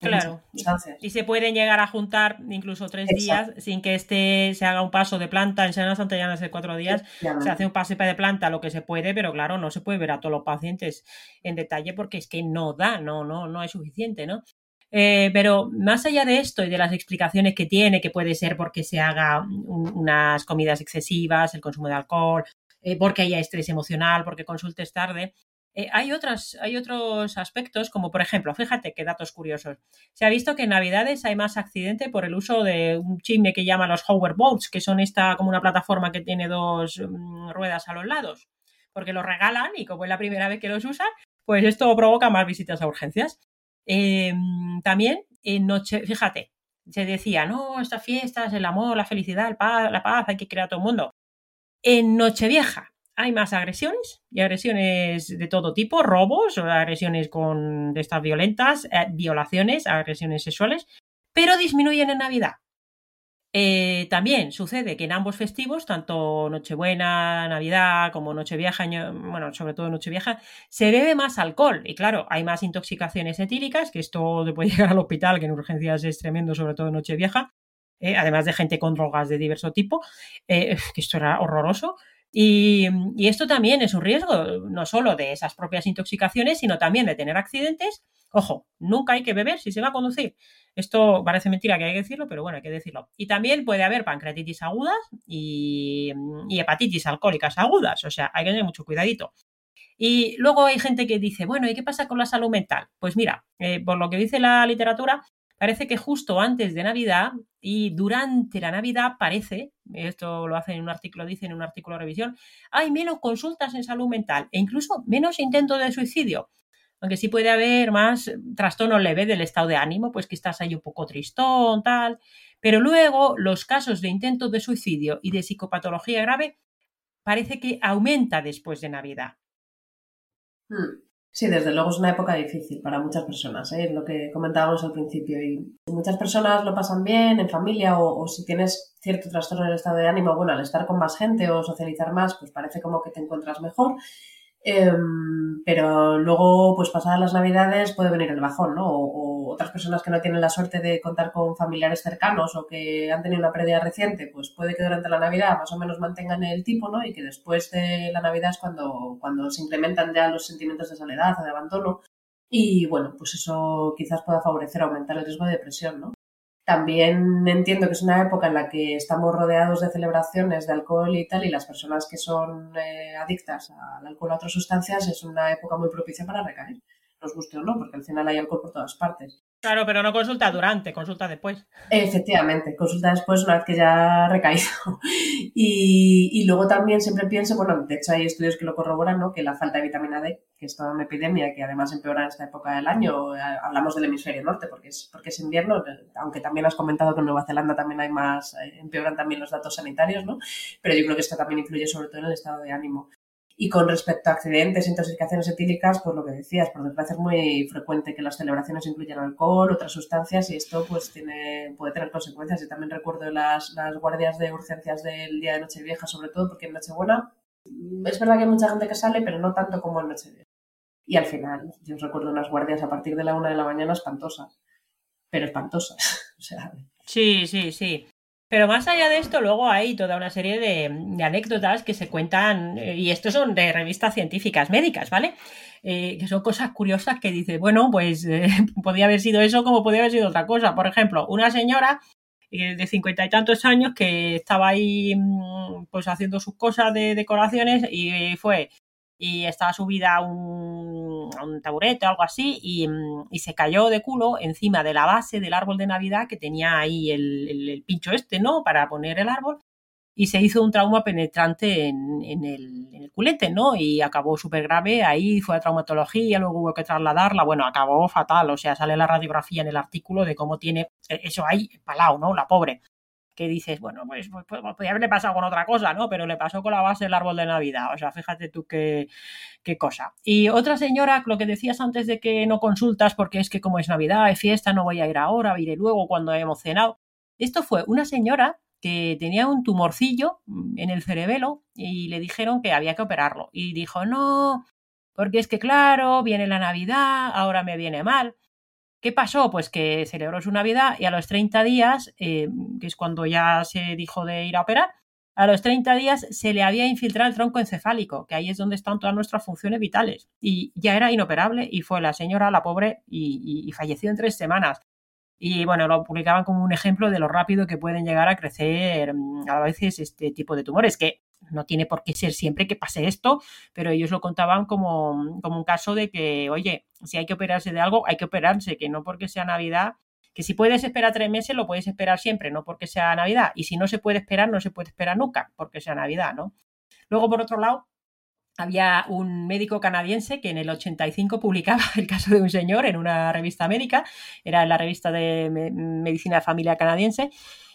Claro. Y se pueden llegar a juntar incluso tres días sin que este se haga un paso de planta. En Semana Santa ya no hace cuatro días. Se hace un pase de planta lo que se puede, pero claro, no se puede ver a todos los pacientes en detalle porque es que no da, no, no, no es suficiente, ¿no? Eh, pero más allá de esto y de las explicaciones que tiene, que puede ser porque se haga unas comidas excesivas, el consumo de alcohol, eh, porque haya estrés emocional, porque consultes tarde, eh, hay, otras, hay otros aspectos, como por ejemplo, fíjate qué datos curiosos. Se ha visto que en Navidades hay más accidente por el uso de un chisme que llama los hoverboats, que son esta como una plataforma que tiene dos mm, ruedas a los lados, porque los regalan y como es la primera vez que los usan, pues esto provoca más visitas a urgencias. Em, también en noche, fíjate, se decía, no, estas fiestas, el amor, la felicidad, la paz, hay que crear a todo el mundo. En Nochevieja, hay más agresiones y agresiones de todo tipo, robos, agresiones con de estas violentas, eh, violaciones, agresiones sexuales, pero disminuyen en Navidad. Eh, también sucede que en ambos festivos, tanto Nochebuena, Navidad como Nochevieja, bueno, sobre todo Nochevieja, se bebe más alcohol. Y claro, hay más intoxicaciones etílicas, que esto puede llegar al hospital, que en urgencias es tremendo, sobre todo Nochevieja, eh, además de gente con drogas de diverso tipo, que esto era horroroso. Y, esto también es un riesgo, no solo de esas propias intoxicaciones, sino también de tener accidentes. Ojo, nunca hay que beber si se va a conducir. Esto parece mentira que hay que decirlo, pero bueno, hay que decirlo. Y también puede haber pancreatitis agudas y, hepatitis alcohólicas agudas, o sea, hay que tener mucho cuidadito. Y luego hay gente que dice, bueno, ¿y qué pasa con la salud mental? Pues mira, eh, por lo que dice la literatura, Parece que justo antes de Navidad y durante la Navidad parece, esto lo hace en un artículo, dice en un artículo de revisión, hay menos consultas en salud mental e incluso menos intentos de suicidio. Aunque sí puede haber más trastorno leve del estado de ánimo, pues que estás ahí un poco tristón, tal. Pero luego los casos de intentos de suicidio y de psicopatología grave parece que aumenta después de Navidad. Hmm. Sí, desde luego es una época difícil para muchas personas, ¿eh? lo que comentábamos al principio. Y muchas personas lo pasan bien en familia o, o, si tienes cierto trastorno en el estado de ánimo, bueno, al estar con más gente o socializar más, pues parece como que te encuentras mejor. Em, pero luego, pues pasadas las navidades puede venir el bajón, ¿no? O, otras personas que no tienen la suerte de contar con familiares cercanos o que han tenido una pérdida reciente, pues puede que durante la Navidad más o menos mantengan el tipo, ¿no? Y que después de la Navidad es cuando, cuando se incrementan ya los sentimientos de soledad o de abandono. Y bueno, pues eso quizás pueda favorecer aumentar el riesgo de depresión, ¿no? También entiendo que es una época en la que estamos rodeados de celebraciones de alcohol y tal, y las personas que son eh, adictas al alcohol o a otras sustancias es una época muy propicia para recaer, nos guste o no, porque al final hay alcohol por todas partes. Claro, pero no consulta durante, consulta después. Efectivamente, consulta después una vez que ya ha recaído. Y, y, luego también siempre pienso, bueno, de hecho hay estudios que lo corroboran, ¿no? Que la falta de vitamina D, que es toda una epidemia que además empeora en esta época del año, eh, hablamos del hemisferio norte porque es, porque es invierno, aunque también has comentado que en Nueva Zelanda también hay más, eh, empeoran también los datos sanitarios, ¿no? Pero yo creo que esto también influye sobre todo en el estado de ánimo. Y con respecto a accidentes, intoxicaciones etílicas, pues lo que decías, por desgracia es muy frecuente que las celebraciones incluyan alcohol, otras sustancias y esto pues tiene, puede tener consecuencias. Yo también recuerdo las, las guardias de urgencias del día de Nochevieja, sobre todo porque en Nochebuena es verdad que hay mucha gente que sale, pero no tanto como en Nochevieja. Y al final, yo recuerdo unas guardias a partir de la una de la mañana espantosas. pero espantosas. Sí, sí, sí. Pero más allá de esto, luego hay toda una serie de, anécdotas que se cuentan, eh, y estos son de revistas científicas médicas, ¿vale? Eh, que son cosas curiosas que dice, bueno, pues eh, podía haber sido eso como podía haber sido otra cosa. Por ejemplo, una señora de cincuenta y tantos años que estaba ahí mm, pues haciendo sus cosas de decoraciones y fue y estaba subida a un, taburete o algo así mm, y, se cayó de culo encima de la base del árbol de Navidad que tenía ahí el, pincho este, ¿no? Para poner el árbol y se hizo un trauma penetrante en, en, el, el, culete, ¿no? Y acabó súper grave, ahí fue a traumatología, luego hubo que trasladarla, bueno, acabó fatal, o sea, sale la radiografía en el artículo de cómo tiene e, eso ahí palao, ¿no? La pobre que dices, bueno, pues, pues, pues, podría haberle pasado con otra cosa, ¿no? Pero le pasó con la base del árbol de Navidad. O sea, fíjate tú qué, qué cosa. Y otra señora, lo que decías antes de que no consultas porque es que como es Navidad, es fiesta, no voy a ir ahora, iré luego cuando hemos cenado. Esto fue una señora que tenía un tumorcillo en el cerebelo y le dijeron que había que operarlo. Y dijo, no, porque es que claro, viene la Navidad, ahora me viene mal. ¿Qué pasó? Pues que celebró su Navidad y a los 30 días, eh, que es cuando ya se dijo de ir a operar, a los 30 días se le había infiltrado el tronco encefálico, que ahí es donde están todas nuestras funciones vitales. Y ya era inoperable y fue la señora, la pobre, y, falleció en tres semanas. Y bueno, lo publicaban como un ejemplo de lo rápido que pueden llegar a crecer mm, a veces este tipo de tumores, que no tiene por qué ser siempre que pase esto, pero ellos lo contaban como, como un caso de que, oye, si hay que operarse de algo, hay que operarse, que no porque sea Navidad, que si puedes esperar tres meses, lo puedes esperar siempre, no porque sea Navidad. Y si no se puede esperar, no se puede esperar nunca, porque sea Navidad, ¿no? Luego, por otro lado, había un médico canadiense que en el 85 publicaba el caso de un señor en una revista médica, era en la revista de Medicina de Familia canadiense,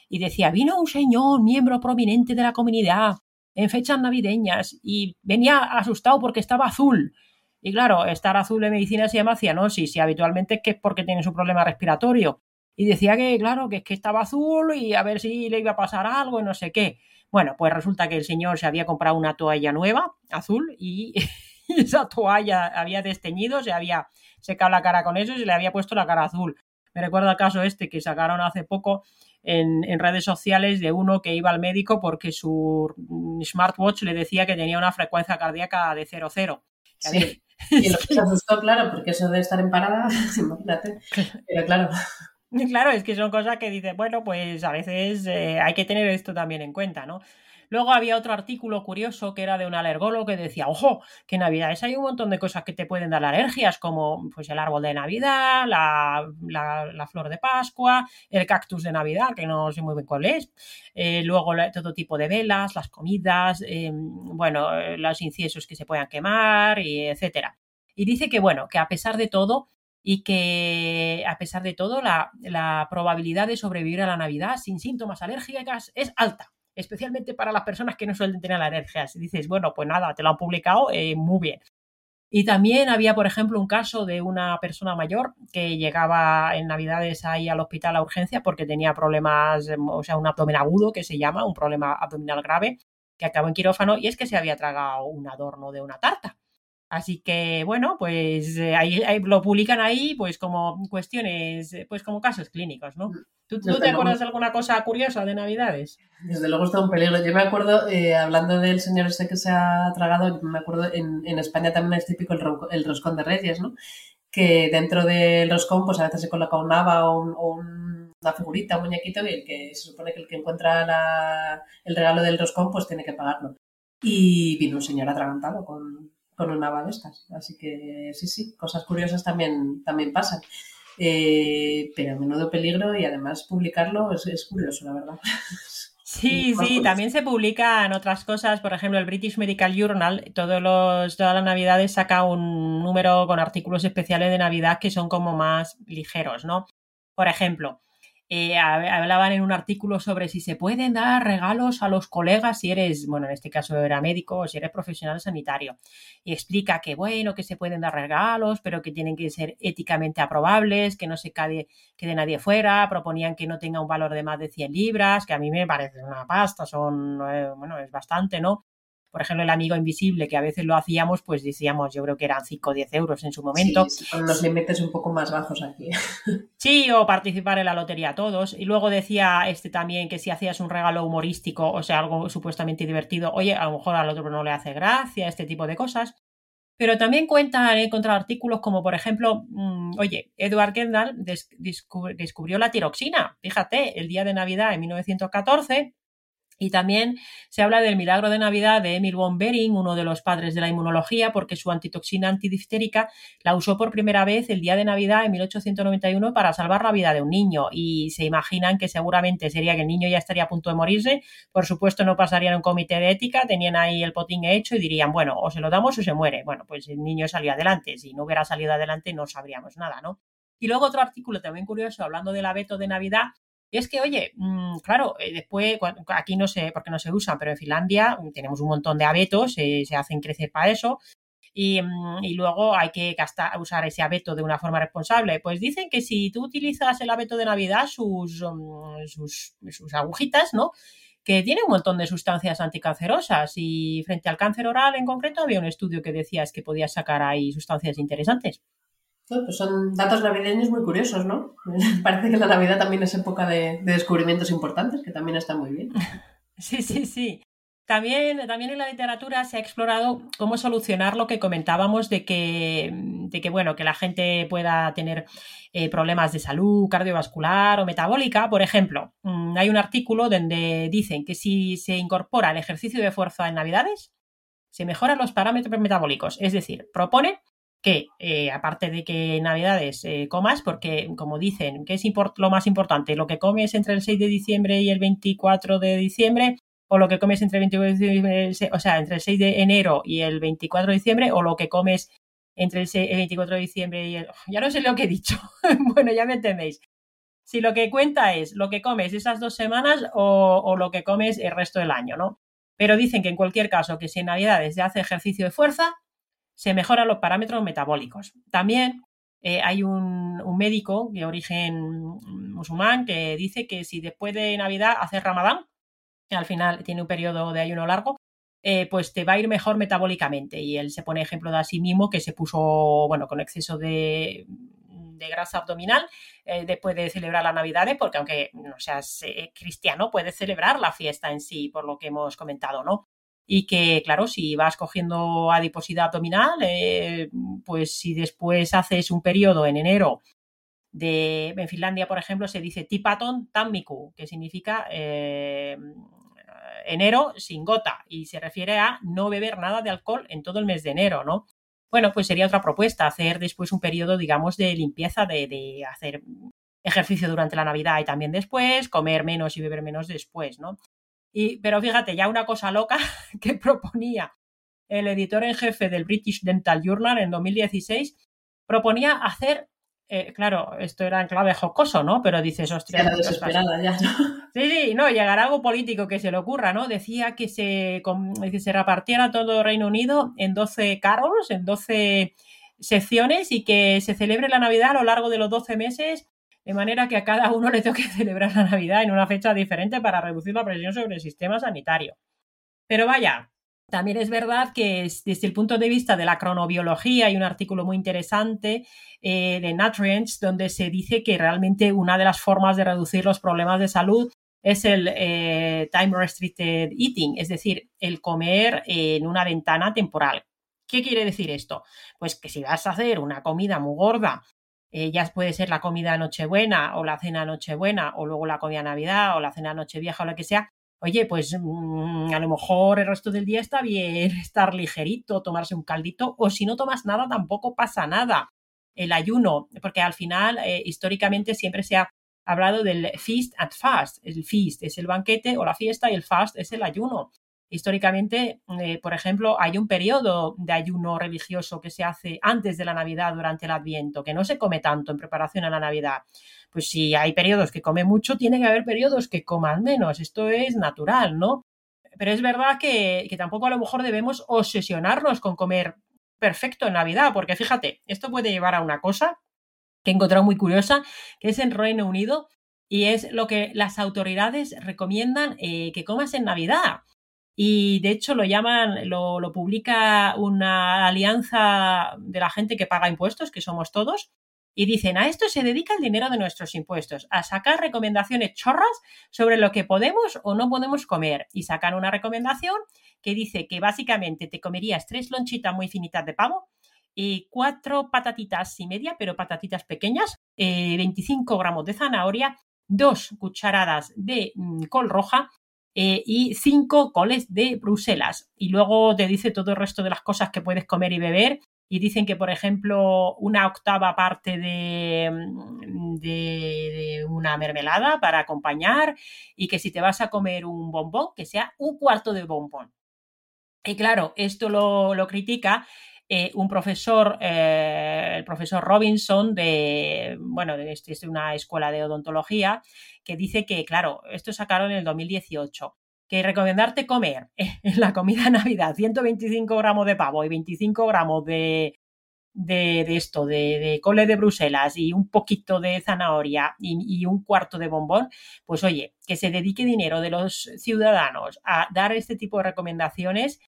y decía, vino un señor, miembro prominente de la comunidad, en fechas navideñas, y venía asustado porque estaba azul. Y claro, estar azul en medicina se llama cianosis y habitualmente es que es porque tiene su problema respiratorio. Y decía que, claro, que es que estaba azul y a ver si le iba a pasar algo y no sé qué. Bueno, pues resulta que el señor se había comprado una toalla nueva, azul, y esa toalla había desteñido, se había secado la cara con eso y se le había puesto la cara azul. Me recuerda el caso este que sacaron hace poco en, en, redes sociales de uno que iba al médico porque su smartwatch le decía que tenía una frecuencia cardíaca de 0,0. Sí. Y lo que se asustó, claro, porque eso de estar en parada, imagínate. Pero claro. Claro, es que son cosas que dices, bueno, pues a veces eh, hay que tener esto también en cuenta, ¿no? Luego había otro artículo curioso que era de un alergólogo que decía, ojo, que en Navidades hay un montón de cosas que te pueden dar alergias, como pues el árbol de Navidad, la, la, flor de Pascua, el cactus de Navidad, que no sé muy bien cuál es, eh, luego todo tipo de velas, las comidas, eh, bueno, los inciensos que se puedan quemar, y etcétera. Y dice que, bueno, que a pesar de todo, y que a pesar de todo la, la, probabilidad de sobrevivir a la Navidad sin síntomas alérgicas es alta especialmente para las personas que no suelen tener alergias. Y dices, bueno, pues nada, te lo han publicado eh, muy bien. Y también había, por ejemplo, un caso de una persona mayor que llegaba en Navidades ahí al hospital a urgencia porque tenía problemas, em, o sea, un abdomen agudo que se llama, un problema abdominal grave, que acabó en quirófano y es que se había tragado un adorno de una tarta. Así que, bueno, pues eh, ahí, lo publican ahí, pues como cuestiones, eh, pues como casos clínicos, ¿no? ¿Tú, te acuerdas de alguna cosa curiosa de Navidades? Desde luego está un peligro. Yo me acuerdo, eh, hablando del señor este que se ha tragado, me acuerdo, en, en España también es típico el, el, roscón de reyes, ¿no? Que dentro del roscón, pues a veces se coloca un haba o, una figurita, un muñequito, y el que se supone que el que encuentra la, el regalo del roscón, pues tiene que pagarlo. Y vino un señor atragantado con, con una de estas. Así que sí, sí, cosas curiosas también, también pasan. Eh, pero a menudo peligro y además publicarlo es, curioso, la verdad. Sí, sí, también se publican otras cosas. Por ejemplo, el British Medical Journal, todos los, todas las navidades saca un número con artículos especiales de Navidad que son como más ligeros, ¿no? Por ejemplo, eh, hablaban en un artículo sobre si se pueden dar regalos a los colegas si eres, bueno, en este caso era médico o si eres profesional sanitario. Y explica que, bueno, que se pueden dar regalos, pero que tienen que ser éticamente aprobables, que no se quede, quede nadie fuera. Proponían que no tenga un valor de más de 100 libras, que a mí me parece una pasta, son, eh, bueno, es bastante, ¿no? Por ejemplo, el amigo invisible, que a veces lo hacíamos, pues decíamos, yo creo que eran 5 o 10 euros en su momento. Sí, con los límites un poco más bajos aquí. Sí, o participar en la lotería todos. Y luego decía este también que si hacías un regalo humorístico, o sea, algo supuestamente divertido, oye, a lo mejor al otro no le hace gracia, este tipo de cosas. Pero también cuentan, he encontrado artículos como, por ejemplo, mm, oye, Edward Kendall descubrió la tiroxina. Fíjate, el día de Navidad en 1914 y también se habla del milagro de Navidad de Emil von Behring, uno de los padres de la inmunología, porque su antitoxina antidiftérica la usó por primera vez el día de Navidad en 1891 para salvar la vida de un niño. Y se imaginan que seguramente sería que el niño ya estaría a punto de morirse. Por supuesto, no pasarían a un comité de ética, tenían ahí el potín hecho y dirían, bueno, o se lo damos o se muere. Bueno, pues el niño salió adelante. Si no hubiera salido adelante, no sabríamos nada, ¿no? Y luego otro artículo también curioso, hablando del abeto de Navidad, y es que, oye, mm, claro, eh, después, aquí no sé por qué no se usan, pero en Finlandia mm, tenemos un montón de abetos, eh, se hacen crecer para eso. Mm, y, luego hay que gastar, usar ese abeto de una forma responsable. Pues dicen que si tú utilizas el abeto de Navidad, sus, sus, sus agujitas, ¿no? que tiene un montón de sustancias anticancerosas y frente al cáncer oral en concreto había un estudio que decía que podía sacar ahí sustancias interesantes. Pues son datos navideños muy curiosos, ¿no? Parece que la Navidad también es época de, descubrimientos importantes, que también está muy bien. Sí, sí, sí. También, también en la literatura se ha explorado cómo solucionar lo que comentábamos de que, de que bueno, que la gente pueda tener eh, problemas de salud cardiovascular o metabólica. Por ejemplo, mm, hay un artículo donde dicen que si se incorpora el ejercicio de fuerza en Navidades, se mejoran los parámetros metabólicos. Es decir, propone que, eh, aparte de que Navidades eh, comas, porque como dicen, que es lo más importante? ¿Lo que comes entre el 6 de diciembre y el 24 de diciembre? ¿O lo que comes entre el 24 de diciembre, o sea, entre el 6 de enero y el 24 de diciembre? ¿O lo que comes entre el, 24 de diciembre y el... Ya no sé lo que he dicho. bueno, ya me entendéis. Si lo que cuenta es lo que comes esas dos semanas o, o lo que comes el resto del año, ¿no? Pero dicen que en cualquier caso, que si en Navidades se hace ejercicio de fuerza, se mejoran los parámetros metabólicos. También eh, hay un, médico de origen musulmán que dice que si después de Navidad haces Ramadán, al final tiene un periodo de ayuno largo, eh, pues te va a ir mejor metabólicamente. Y él se pone ejemplo de a sí mismo que se puso, bueno, con exceso de, grasa abdominal eh, después de celebrar las Navidades, porque aunque no seas cristiano, puedes celebrar la fiesta en sí, por lo que hemos comentado, ¿no? Y que, claro, si vas cogiendo adiposidad abdominal, eh, pues si después haces un periodo en enero de, en Finlandia, por ejemplo, se dice tipaton tammiku, que significa eh, enero sin gota y se refiere a no beber nada de alcohol en todo el mes de enero, ¿no? Bueno, pues sería otra propuesta, hacer después un periodo, digamos, de limpieza, de, de hacer ejercicio durante la Navidad y también después, comer menos y beber menos después, ¿no? Pero fíjate, ya una cosa loca que proponía el editor en jefe del British Dental Journal en 2016, proponía hacer, eh, claro, esto era en clave jocoso, ¿no? Pero dices, hostia. Ya desesperada, ya, Sí, sí, no, llegará algo político que se le ocurra, ¿no? Decía que se, que se repartiera todo el Reino Unido en 12 carols, en 12 secciones y que se celebre la Navidad a lo largo de los 12 meses de manera que a cada uno le toque celebrar la Navidad en una fecha diferente para reducir la presión sobre el sistema sanitario. Pero vaya, también es verdad que desde el punto de vista de la cronobiología hay un artículo muy interesante eh, de Nutrients donde se dice que realmente una de las formas de reducir los problemas de salud es el eh, time restricted eating, es decir, el comer en una ventana temporal. ¿Qué quiere decir esto? Pues que si vas a hacer una comida muy gorda eh, ya puede ser la comida Nochebuena o la cena Nochebuena o luego la comida Navidad o la cena Nochevieja o lo que sea, oye, pues mm, a lo mejor el resto del día está bien estar ligerito, tomarse un caldito, o si no tomas nada tampoco pasa nada. El ayuno, porque al final eh, históricamente siempre se ha hablado del feast and fast. El feast es el banquete o la fiesta y el fast es el ayuno. Históricamente, eh, por ejemplo, hay un periodo de ayuno religioso que se hace antes de la Navidad, durante el Adviento, que no se come tanto en preparación a la Navidad. Pues si hay periodos que come mucho, tiene que haber periodos que coman menos. Esto es natural, ¿no? Pero es verdad que, tampoco a lo mejor debemos obsesionarnos con comer perfecto en Navidad, porque fíjate, esto puede llevar a una cosa que he encontrado muy curiosa, que es en Reino Unido, y es lo que las autoridades recomiendan eh, que comas en Navidad. Y de hecho lo llaman, lo, lo, publica una alianza de la gente que paga impuestos, que somos todos, y dicen, a esto se dedica el dinero de nuestros impuestos, a sacar recomendaciones chorras sobre lo que podemos o no podemos comer. Y sacan una recomendación que dice que básicamente te comerías tres lonchitas muy finitas de pavo, y cuatro patatitas y media, pero patatitas pequeñas, 25 eh, gramos de zanahoria, dos cucharadas de mm, col roja eh, y cinco coles de Bruselas. Y luego te dice todo el resto de las cosas que puedes comer y beber. Y dicen que, por ejemplo, una octava parte de, mm, de, una mermelada para acompañar y que si te vas a comer un bombón, que sea un cuarto de bombón. Y claro, esto lo, lo critica eh, un profesor, eh, el profesor Robinson, de, bueno, de, este, de una escuela de odontología, que dice que, claro, esto sacaron en el 2018 que recomendarte comer en la comida de Navidad 125 gramos de pavo y 25 gramos de, de, esto, de, de, cole de Bruselas y un poquito de zanahoria y, y, un cuarto de bombón, pues oye, que se dedique dinero de los ciudadanos a dar este tipo de recomendaciones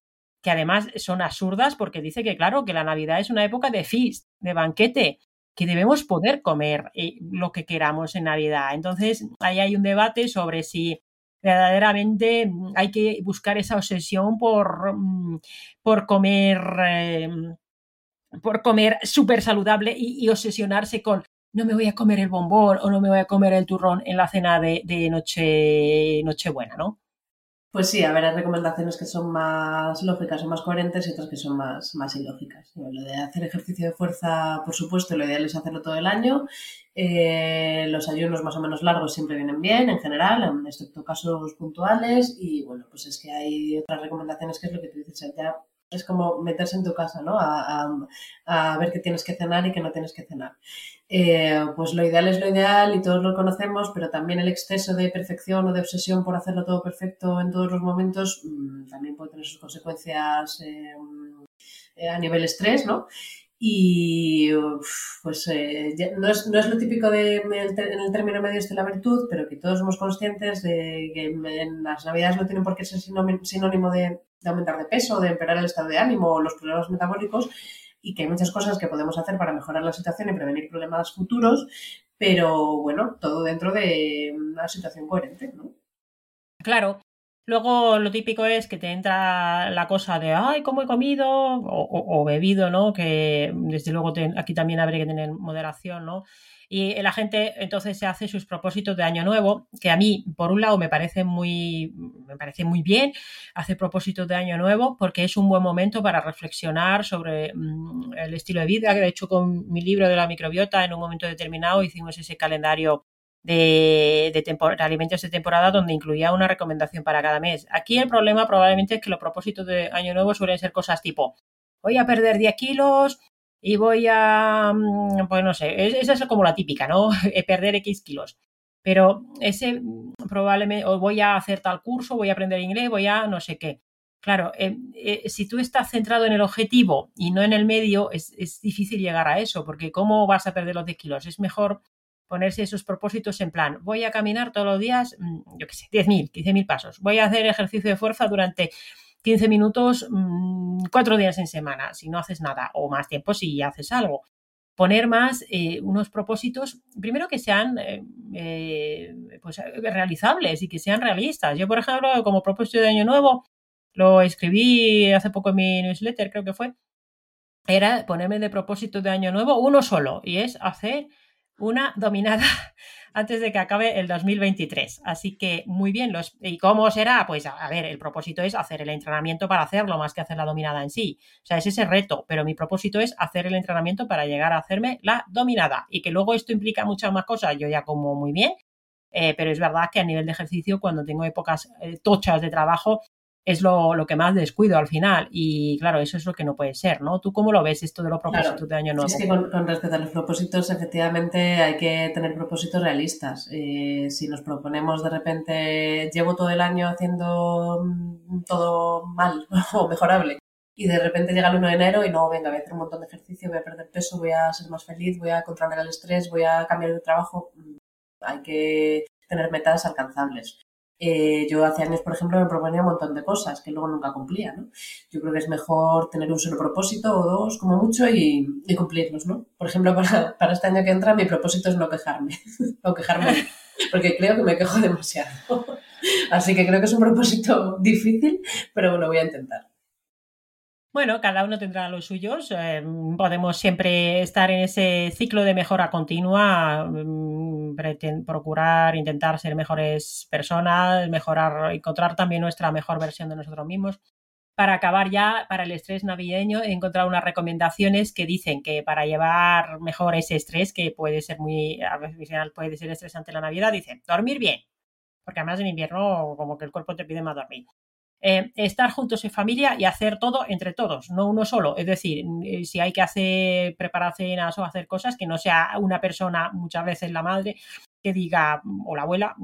que además son absurdas porque dice que, claro, que la Navidad es una época de feast, de banquete, que debemos poder comer eh, lo que queramos en Navidad. Entonces, ahí hay un debate sobre si verdaderamente hay que buscar esa obsesión por, mm, por comer. Eh, por comer súper saludable y, obsesionarse con no me voy a comer el bombón o no me voy a comer el turrón en la cena de, de noche, Nochebuena, ¿no? Pues sí, a recomendaciones que son más lógicas o más coherentes y otras que son más, más ilógicas. Lo de hacer ejercicio de fuerza, por supuesto, lo ideal es hacerlo todo el año. Eh, los ayunos más o menos largos siempre vienen bien, en general, excepto casos puntuales. Y bueno, pues es que hay otras recomendaciones que es lo que tú dices, ya es como meterse en tu casa, ¿no? A, a, ver qué tienes que cenar y qué no tienes que cenar. Eh, pues lo ideal es lo ideal y todos lo conocemos, pero también el exceso de perfección o de obsesión por hacerlo todo perfecto en todos los momentos mmm, también puede tener sus consecuencias eh, a nivel estrés, ¿no? Y pues eh, no, es, no, es, lo típico de, en el término medio de la virtud, pero que todos somos conscientes de que en las navidades no tienen por qué ser sinónimo de, de aumentar de peso, de empeorar el estado de ánimo o los problemas metabólicos y que hay muchas cosas que podemos hacer para mejorar la situación y prevenir problemas futuros, pero bueno, todo dentro de una situación coherente, ¿no? Claro. Luego lo típico es que te entra la cosa de, ay, ¿cómo he comido? O, o, bebido, ¿no? Que desde luego aquí también habría que tener moderación, ¿no? Y la gente entonces se hace sus propósitos de año nuevo, que a mí, por un lado, me parece muy, me parece muy bien hacer propósitos de año nuevo, porque es un buen momento para reflexionar sobre mm, el estilo de vida. De hecho, con mi libro de la microbiota, en un momento determinado, hicimos ese calendario de, de, alimentos de temporada donde incluía una recomendación para cada mes. Aquí el problema probablemente es que los propósitos de año nuevo suelen ser cosas tipo voy a perder 10 kilos, y voy a, mm, pues no sé, esa es como la típica, ¿no? Perder X kilos. Pero ese mm, probablemente, o voy a hacer tal curso, voy a aprender inglés, voy a no sé qué. Claro, eh, eh, si tú estás centrado en el objetivo y no en el medio, es, es, difícil llegar a eso, porque ¿cómo vas a perder los 10 kilos? Es mejor ponerse esos propósitos en plan, voy a caminar todos los días, mm, yo qué sé, 10.000, 15.000 pasos, voy a hacer ejercicio de fuerza durante 15 minutos mmm, cuatro días en semana, si no haces nada, o más tiempo si haces algo. Poner más eh, unos propósitos, primero que sean eh, eh, pues, realizables y que sean realistas. Yo, por ejemplo, como propósito de año nuevo, lo escribí hace poco en mi newsletter, creo que fue, era ponerme de propósito de año nuevo uno solo, y es hacer una dominada antes de que acabe el 2023. Así que muy bien. Los, ¿Y cómo será? Pues a, ver, el propósito es hacer el entrenamiento para hacerlo más que hacer la dominada en sí. O sea, es ese reto, pero mi propósito es hacer el entrenamiento para llegar a hacerme la dominada. Y que luego esto implica muchas más cosas. Yo ya como muy bien, eh, pero es verdad que a nivel de ejercicio, cuando tengo épocas eh, tochas de trabajo, es lo, lo, que más descuido al final. Y claro, eso es lo que no puede ser, ¿no? ¿Tú cómo lo ves esto de los propósitos de año nuevo? es que con, respecto a los propósitos, efectivamente hay que tener propósitos realistas. Eh, si nos proponemos de repente, llevo todo el año haciendo mm, todo mal o mejorable. Y de repente llega el 1 de enero y no, venga, voy a hacer un montón de ejercicio, voy a perder peso, voy a ser más feliz, voy a controlar el estrés, voy a cambiar de trabajo. Mm, hay que tener metas alcanzables. Eh, yo hace años, por ejemplo, me proponía un montón de cosas que luego nunca cumplía, ¿no? Yo creo que es mejor tener un solo propósito o dos, como mucho, y, cumplirlos, ¿no? Por ejemplo, para, para, este año que entra, mi propósito es no quejarme, o quejarme, porque creo que me quejo demasiado. Así que creo que es un propósito difícil, pero bueno, voy a intentar. Bueno, cada uno tendrá los suyos. Eh, podemos siempre estar en ese ciclo de mejora continua, mm, procurar, intentar ser mejores personas, mejorar, encontrar también nuestra mejor versión de nosotros mismos. Para acabar ya, para el estrés navideño, he encontrado unas recomendaciones que dicen que para llevar mejor ese estrés, que puede ser muy, a veces puede ser estresante la Navidad, dicen dormir bien, porque además en invierno como que el cuerpo te pide más dormir. Eh, estar juntos en familia y hacer todo entre todos, no uno solo. Es decir, eh, si hay que hacer, preparar cenas o hacer cosas, que no sea una persona, muchas veces la madre, que diga, o la abuela,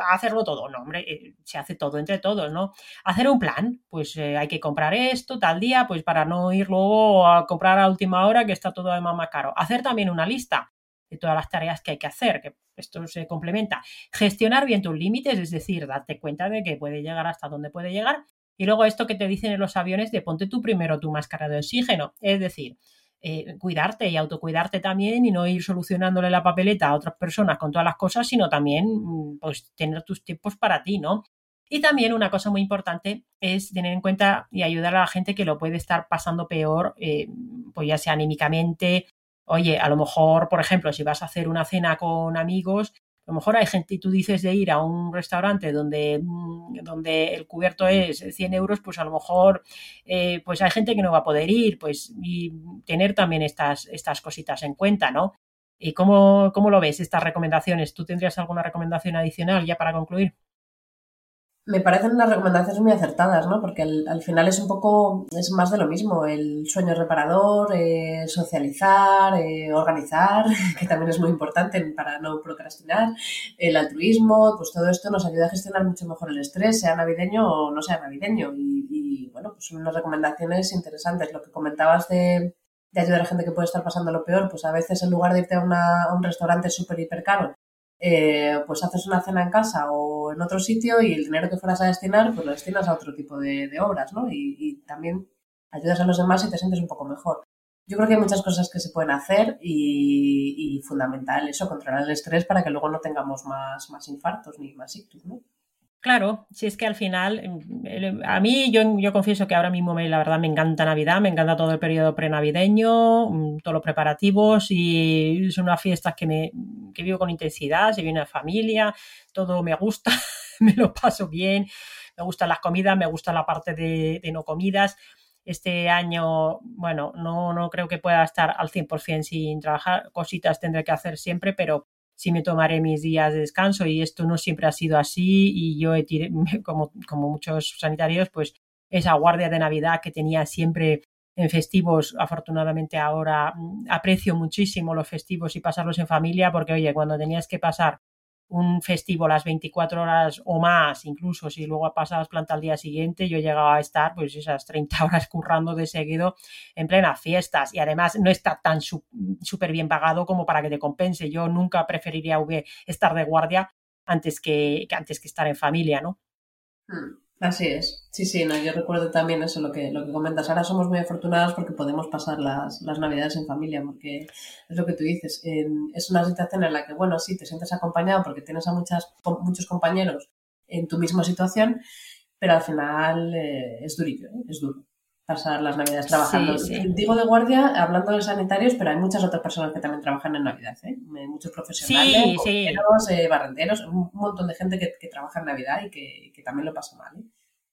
a hacerlo todo. No, hombre, eh, se hace todo entre todos, ¿no? Hacer un plan, pues hay que comprar esto tal día, pues para no ir luego a comprar a última hora, que está todo además más caro. Hacer también una lista de todas las tareas que hay que hacer, que esto se complementa. Gestionar bien tus límites, es decir, darte cuenta de que puede llegar hasta donde puede llegar. Y luego esto que te dicen en los aviones de ponte tú primero tu máscara de oxígeno, es decir, eh, cuidarte y autocuidarte también y no ir solucionándole la papeleta a otras personas con todas las cosas, sino también mm, pues tener tus tiempos para ti, ¿no? Y también una cosa muy importante es tener en cuenta y ayudar a la gente que lo puede estar pasando peor, eh, pues ya sea anímicamente Oye, a lo mejor, por ejemplo, si vas a hacer una cena con amigos, a lo mejor hay gente, tú dices de ir a un restaurante donde, mm, donde el cubierto es 100 euros, pues a lo mejor eh, pues hay gente que no va a poder ir, pues y tener también estas, estas cositas en cuenta, ¿no? ¿Y cómo, cómo lo ves, estas recomendaciones? ¿Tú tendrías alguna recomendación adicional ya para concluir? Me parecen unas recomendaciones muy acertadas, ¿no? Porque al, final es un poco, es más de lo mismo, el sueño reparador, eh, socializar, eh, organizar, que también es muy importante para no procrastinar, el altruismo, pues todo esto nos ayuda a gestionar mucho mejor el estrés, sea navideño o no sea navideño. Y, bueno, pues son unas recomendaciones interesantes. Lo que comentabas de, ayudar a gente que puede estar pasando lo peor, pues a veces en lugar de irte a, a un restaurante súper hiper caro, eh, pues haces una cena en casa o en otro sitio y el dinero que fueras a destinar, pues lo destinas a otro tipo de, obras, ¿no? Y, también ayudas a los demás y te sientes un poco mejor. Yo creo que hay muchas cosas que se pueden hacer y, fundamental eso, controlar el estrés para que luego no tengamos más, más infartos ni más ictus, ¿no? Claro, si es que al final, em, a mí yo, confieso que ahora mismo me, la verdad me encanta Navidad, me encanta todo el periodo prenavideño, mm, todos los preparativos y son unas fiestas que, me, que vivo con intensidad, si viene la familia, todo me gusta, me lo paso bien, me gustan las comidas, me gusta la parte de, de no comidas. Este año, bueno, no, no creo que pueda estar al 100% sin trabajar, cositas tendré que hacer siempre, pero si me tomaré mis días de descanso y esto no siempre ha sido así y yo he como, como muchos sanitarios, pues esa guardia de Navidad que tenía siempre en festivos, afortunadamente ahora mm, aprecio muchísimo los festivos y pasarlos en familia porque, oye, cuando tenías que pasar un festivo las 24 horas o más, incluso si luego pasabas planta al día siguiente, yo llegaba a estar pues esas 30 horas currando de seguido en plenas fiestas y además no está tan súper bien pagado como para que te compense. Yo nunca preferiría estar de guardia antes que, antes que estar en familia, ¿no? Hmm. Así es. Sí, sí, no, yo recuerdo también eso, lo que, lo que comentas. Ahora somos muy afortunados porque podemos pasar las, las navidades en familia, porque es lo que tú dices. es una situación en la que, bueno, sí, te sientes acompañado porque tienes a muchas, muchos compañeros en tu misma situación, pero al final eh, es durillo, ¿eh? es duro pasar las navidades trabajando. Digo de guardia, hablando de sanitarios, pero hay muchas otras personas que también trabajan en Navidad, ¿eh? muchos profesionales, sí, eh, barrenderos, un montón de gente que, que trabaja en Navidad y que, que también lo pasa mal. ¿eh?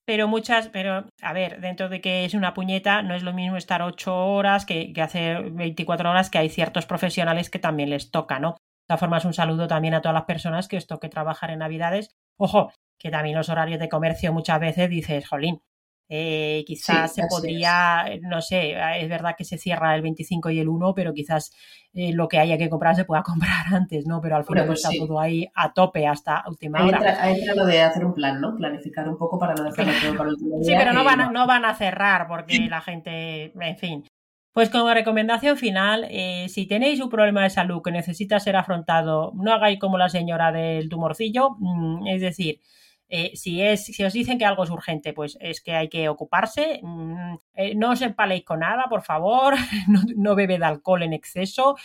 Pero muchas, pero a ver, dentro de que es una puñeta, no es lo mismo estar ocho horas que, que hacer 24 horas, que hay ciertos profesionales que también les toca, ¿no? De todas formas, un saludo también a todas las personas que os toque trabajar en Navidades. Ojo, que también los horarios de comercio muchas veces dices, jolín, eh, quizás se podría, no sé, es verdad que se cierra el 25 y el 1, pero quizás eh, lo que haya que comprar se pueda comprar antes, ¿no? Pero al final pues está todo ahí a tope hasta última hora. Hay entra lo de hacer un plan, ¿no? Planificar un poco para no dejarlo todo para el último día. Sí, pero no van, a, no van a cerrar porque la gente, en fin. Pues como recomendación final, eh, si tenéis un problema de salud que necesita ser afrontado, no hagáis como la señora del tumorcillo, mm, es decir, Eh, si, es, si os dicen que algo es urgente, pues es que hay que ocuparse. Mm, eh, no os empaléis con nada, por favor. No, no bebe de alcohol en exceso.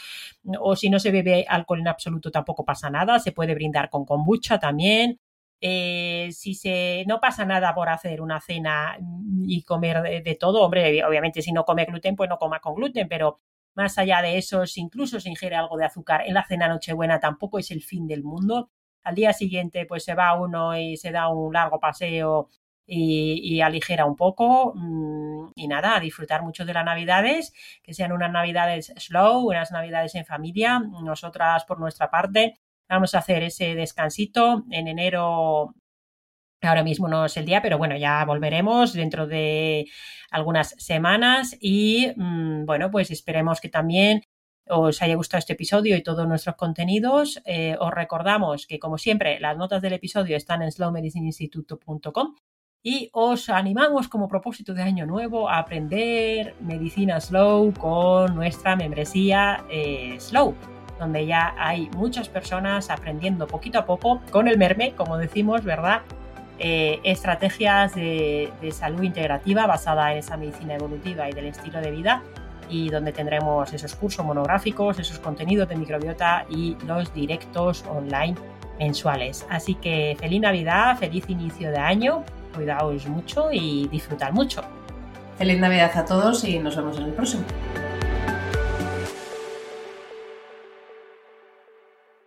O si no se bebe alcohol en absoluto, tampoco pasa nada. Se puede brindar con kombucha también. Eh, si se no pasa nada por hacer una cena y comer de, todo, hombre, obviamente si no come gluten, pues no coma con gluten, pero más allá de eso, si incluso se ingiere algo de azúcar en la cena Nochebuena, tampoco es el fin del mundo. Al día siguiente, pues se va uno y se da un largo paseo y, aligera un poco. Mm, y nada, a disfrutar mucho de las navidades, que sean unas navidades slow, unas navidades en familia. Nosotras, por nuestra parte, Vamos a hacer ese descansito en enero. Ahora mismo no es el día, pero bueno, ya volveremos dentro de algunas semanas y mm, bueno, pues esperemos que también os haya gustado este episodio y todos nuestros contenidos. Eh, os recordamos que, como siempre, las notas del episodio están en slowmedicineinstituto.com y os animamos como propósito de año nuevo a aprender medicina slow con nuestra membresía eh, Slow donde ya hay muchas personas aprendiendo poquito a poco con el merme, como decimos, ¿verdad? Eh, estrategias de, salud integrativa basada en esa medicina evolutiva y del estilo de vida y donde tendremos esos cursos monográficos, esos contenidos de microbiota y los directos online mensuales. Así que feliz Navidad, feliz inicio de año, cuidaos mucho y disfrutar mucho. Feliz Navidad a todos y nos vemos en el próximo.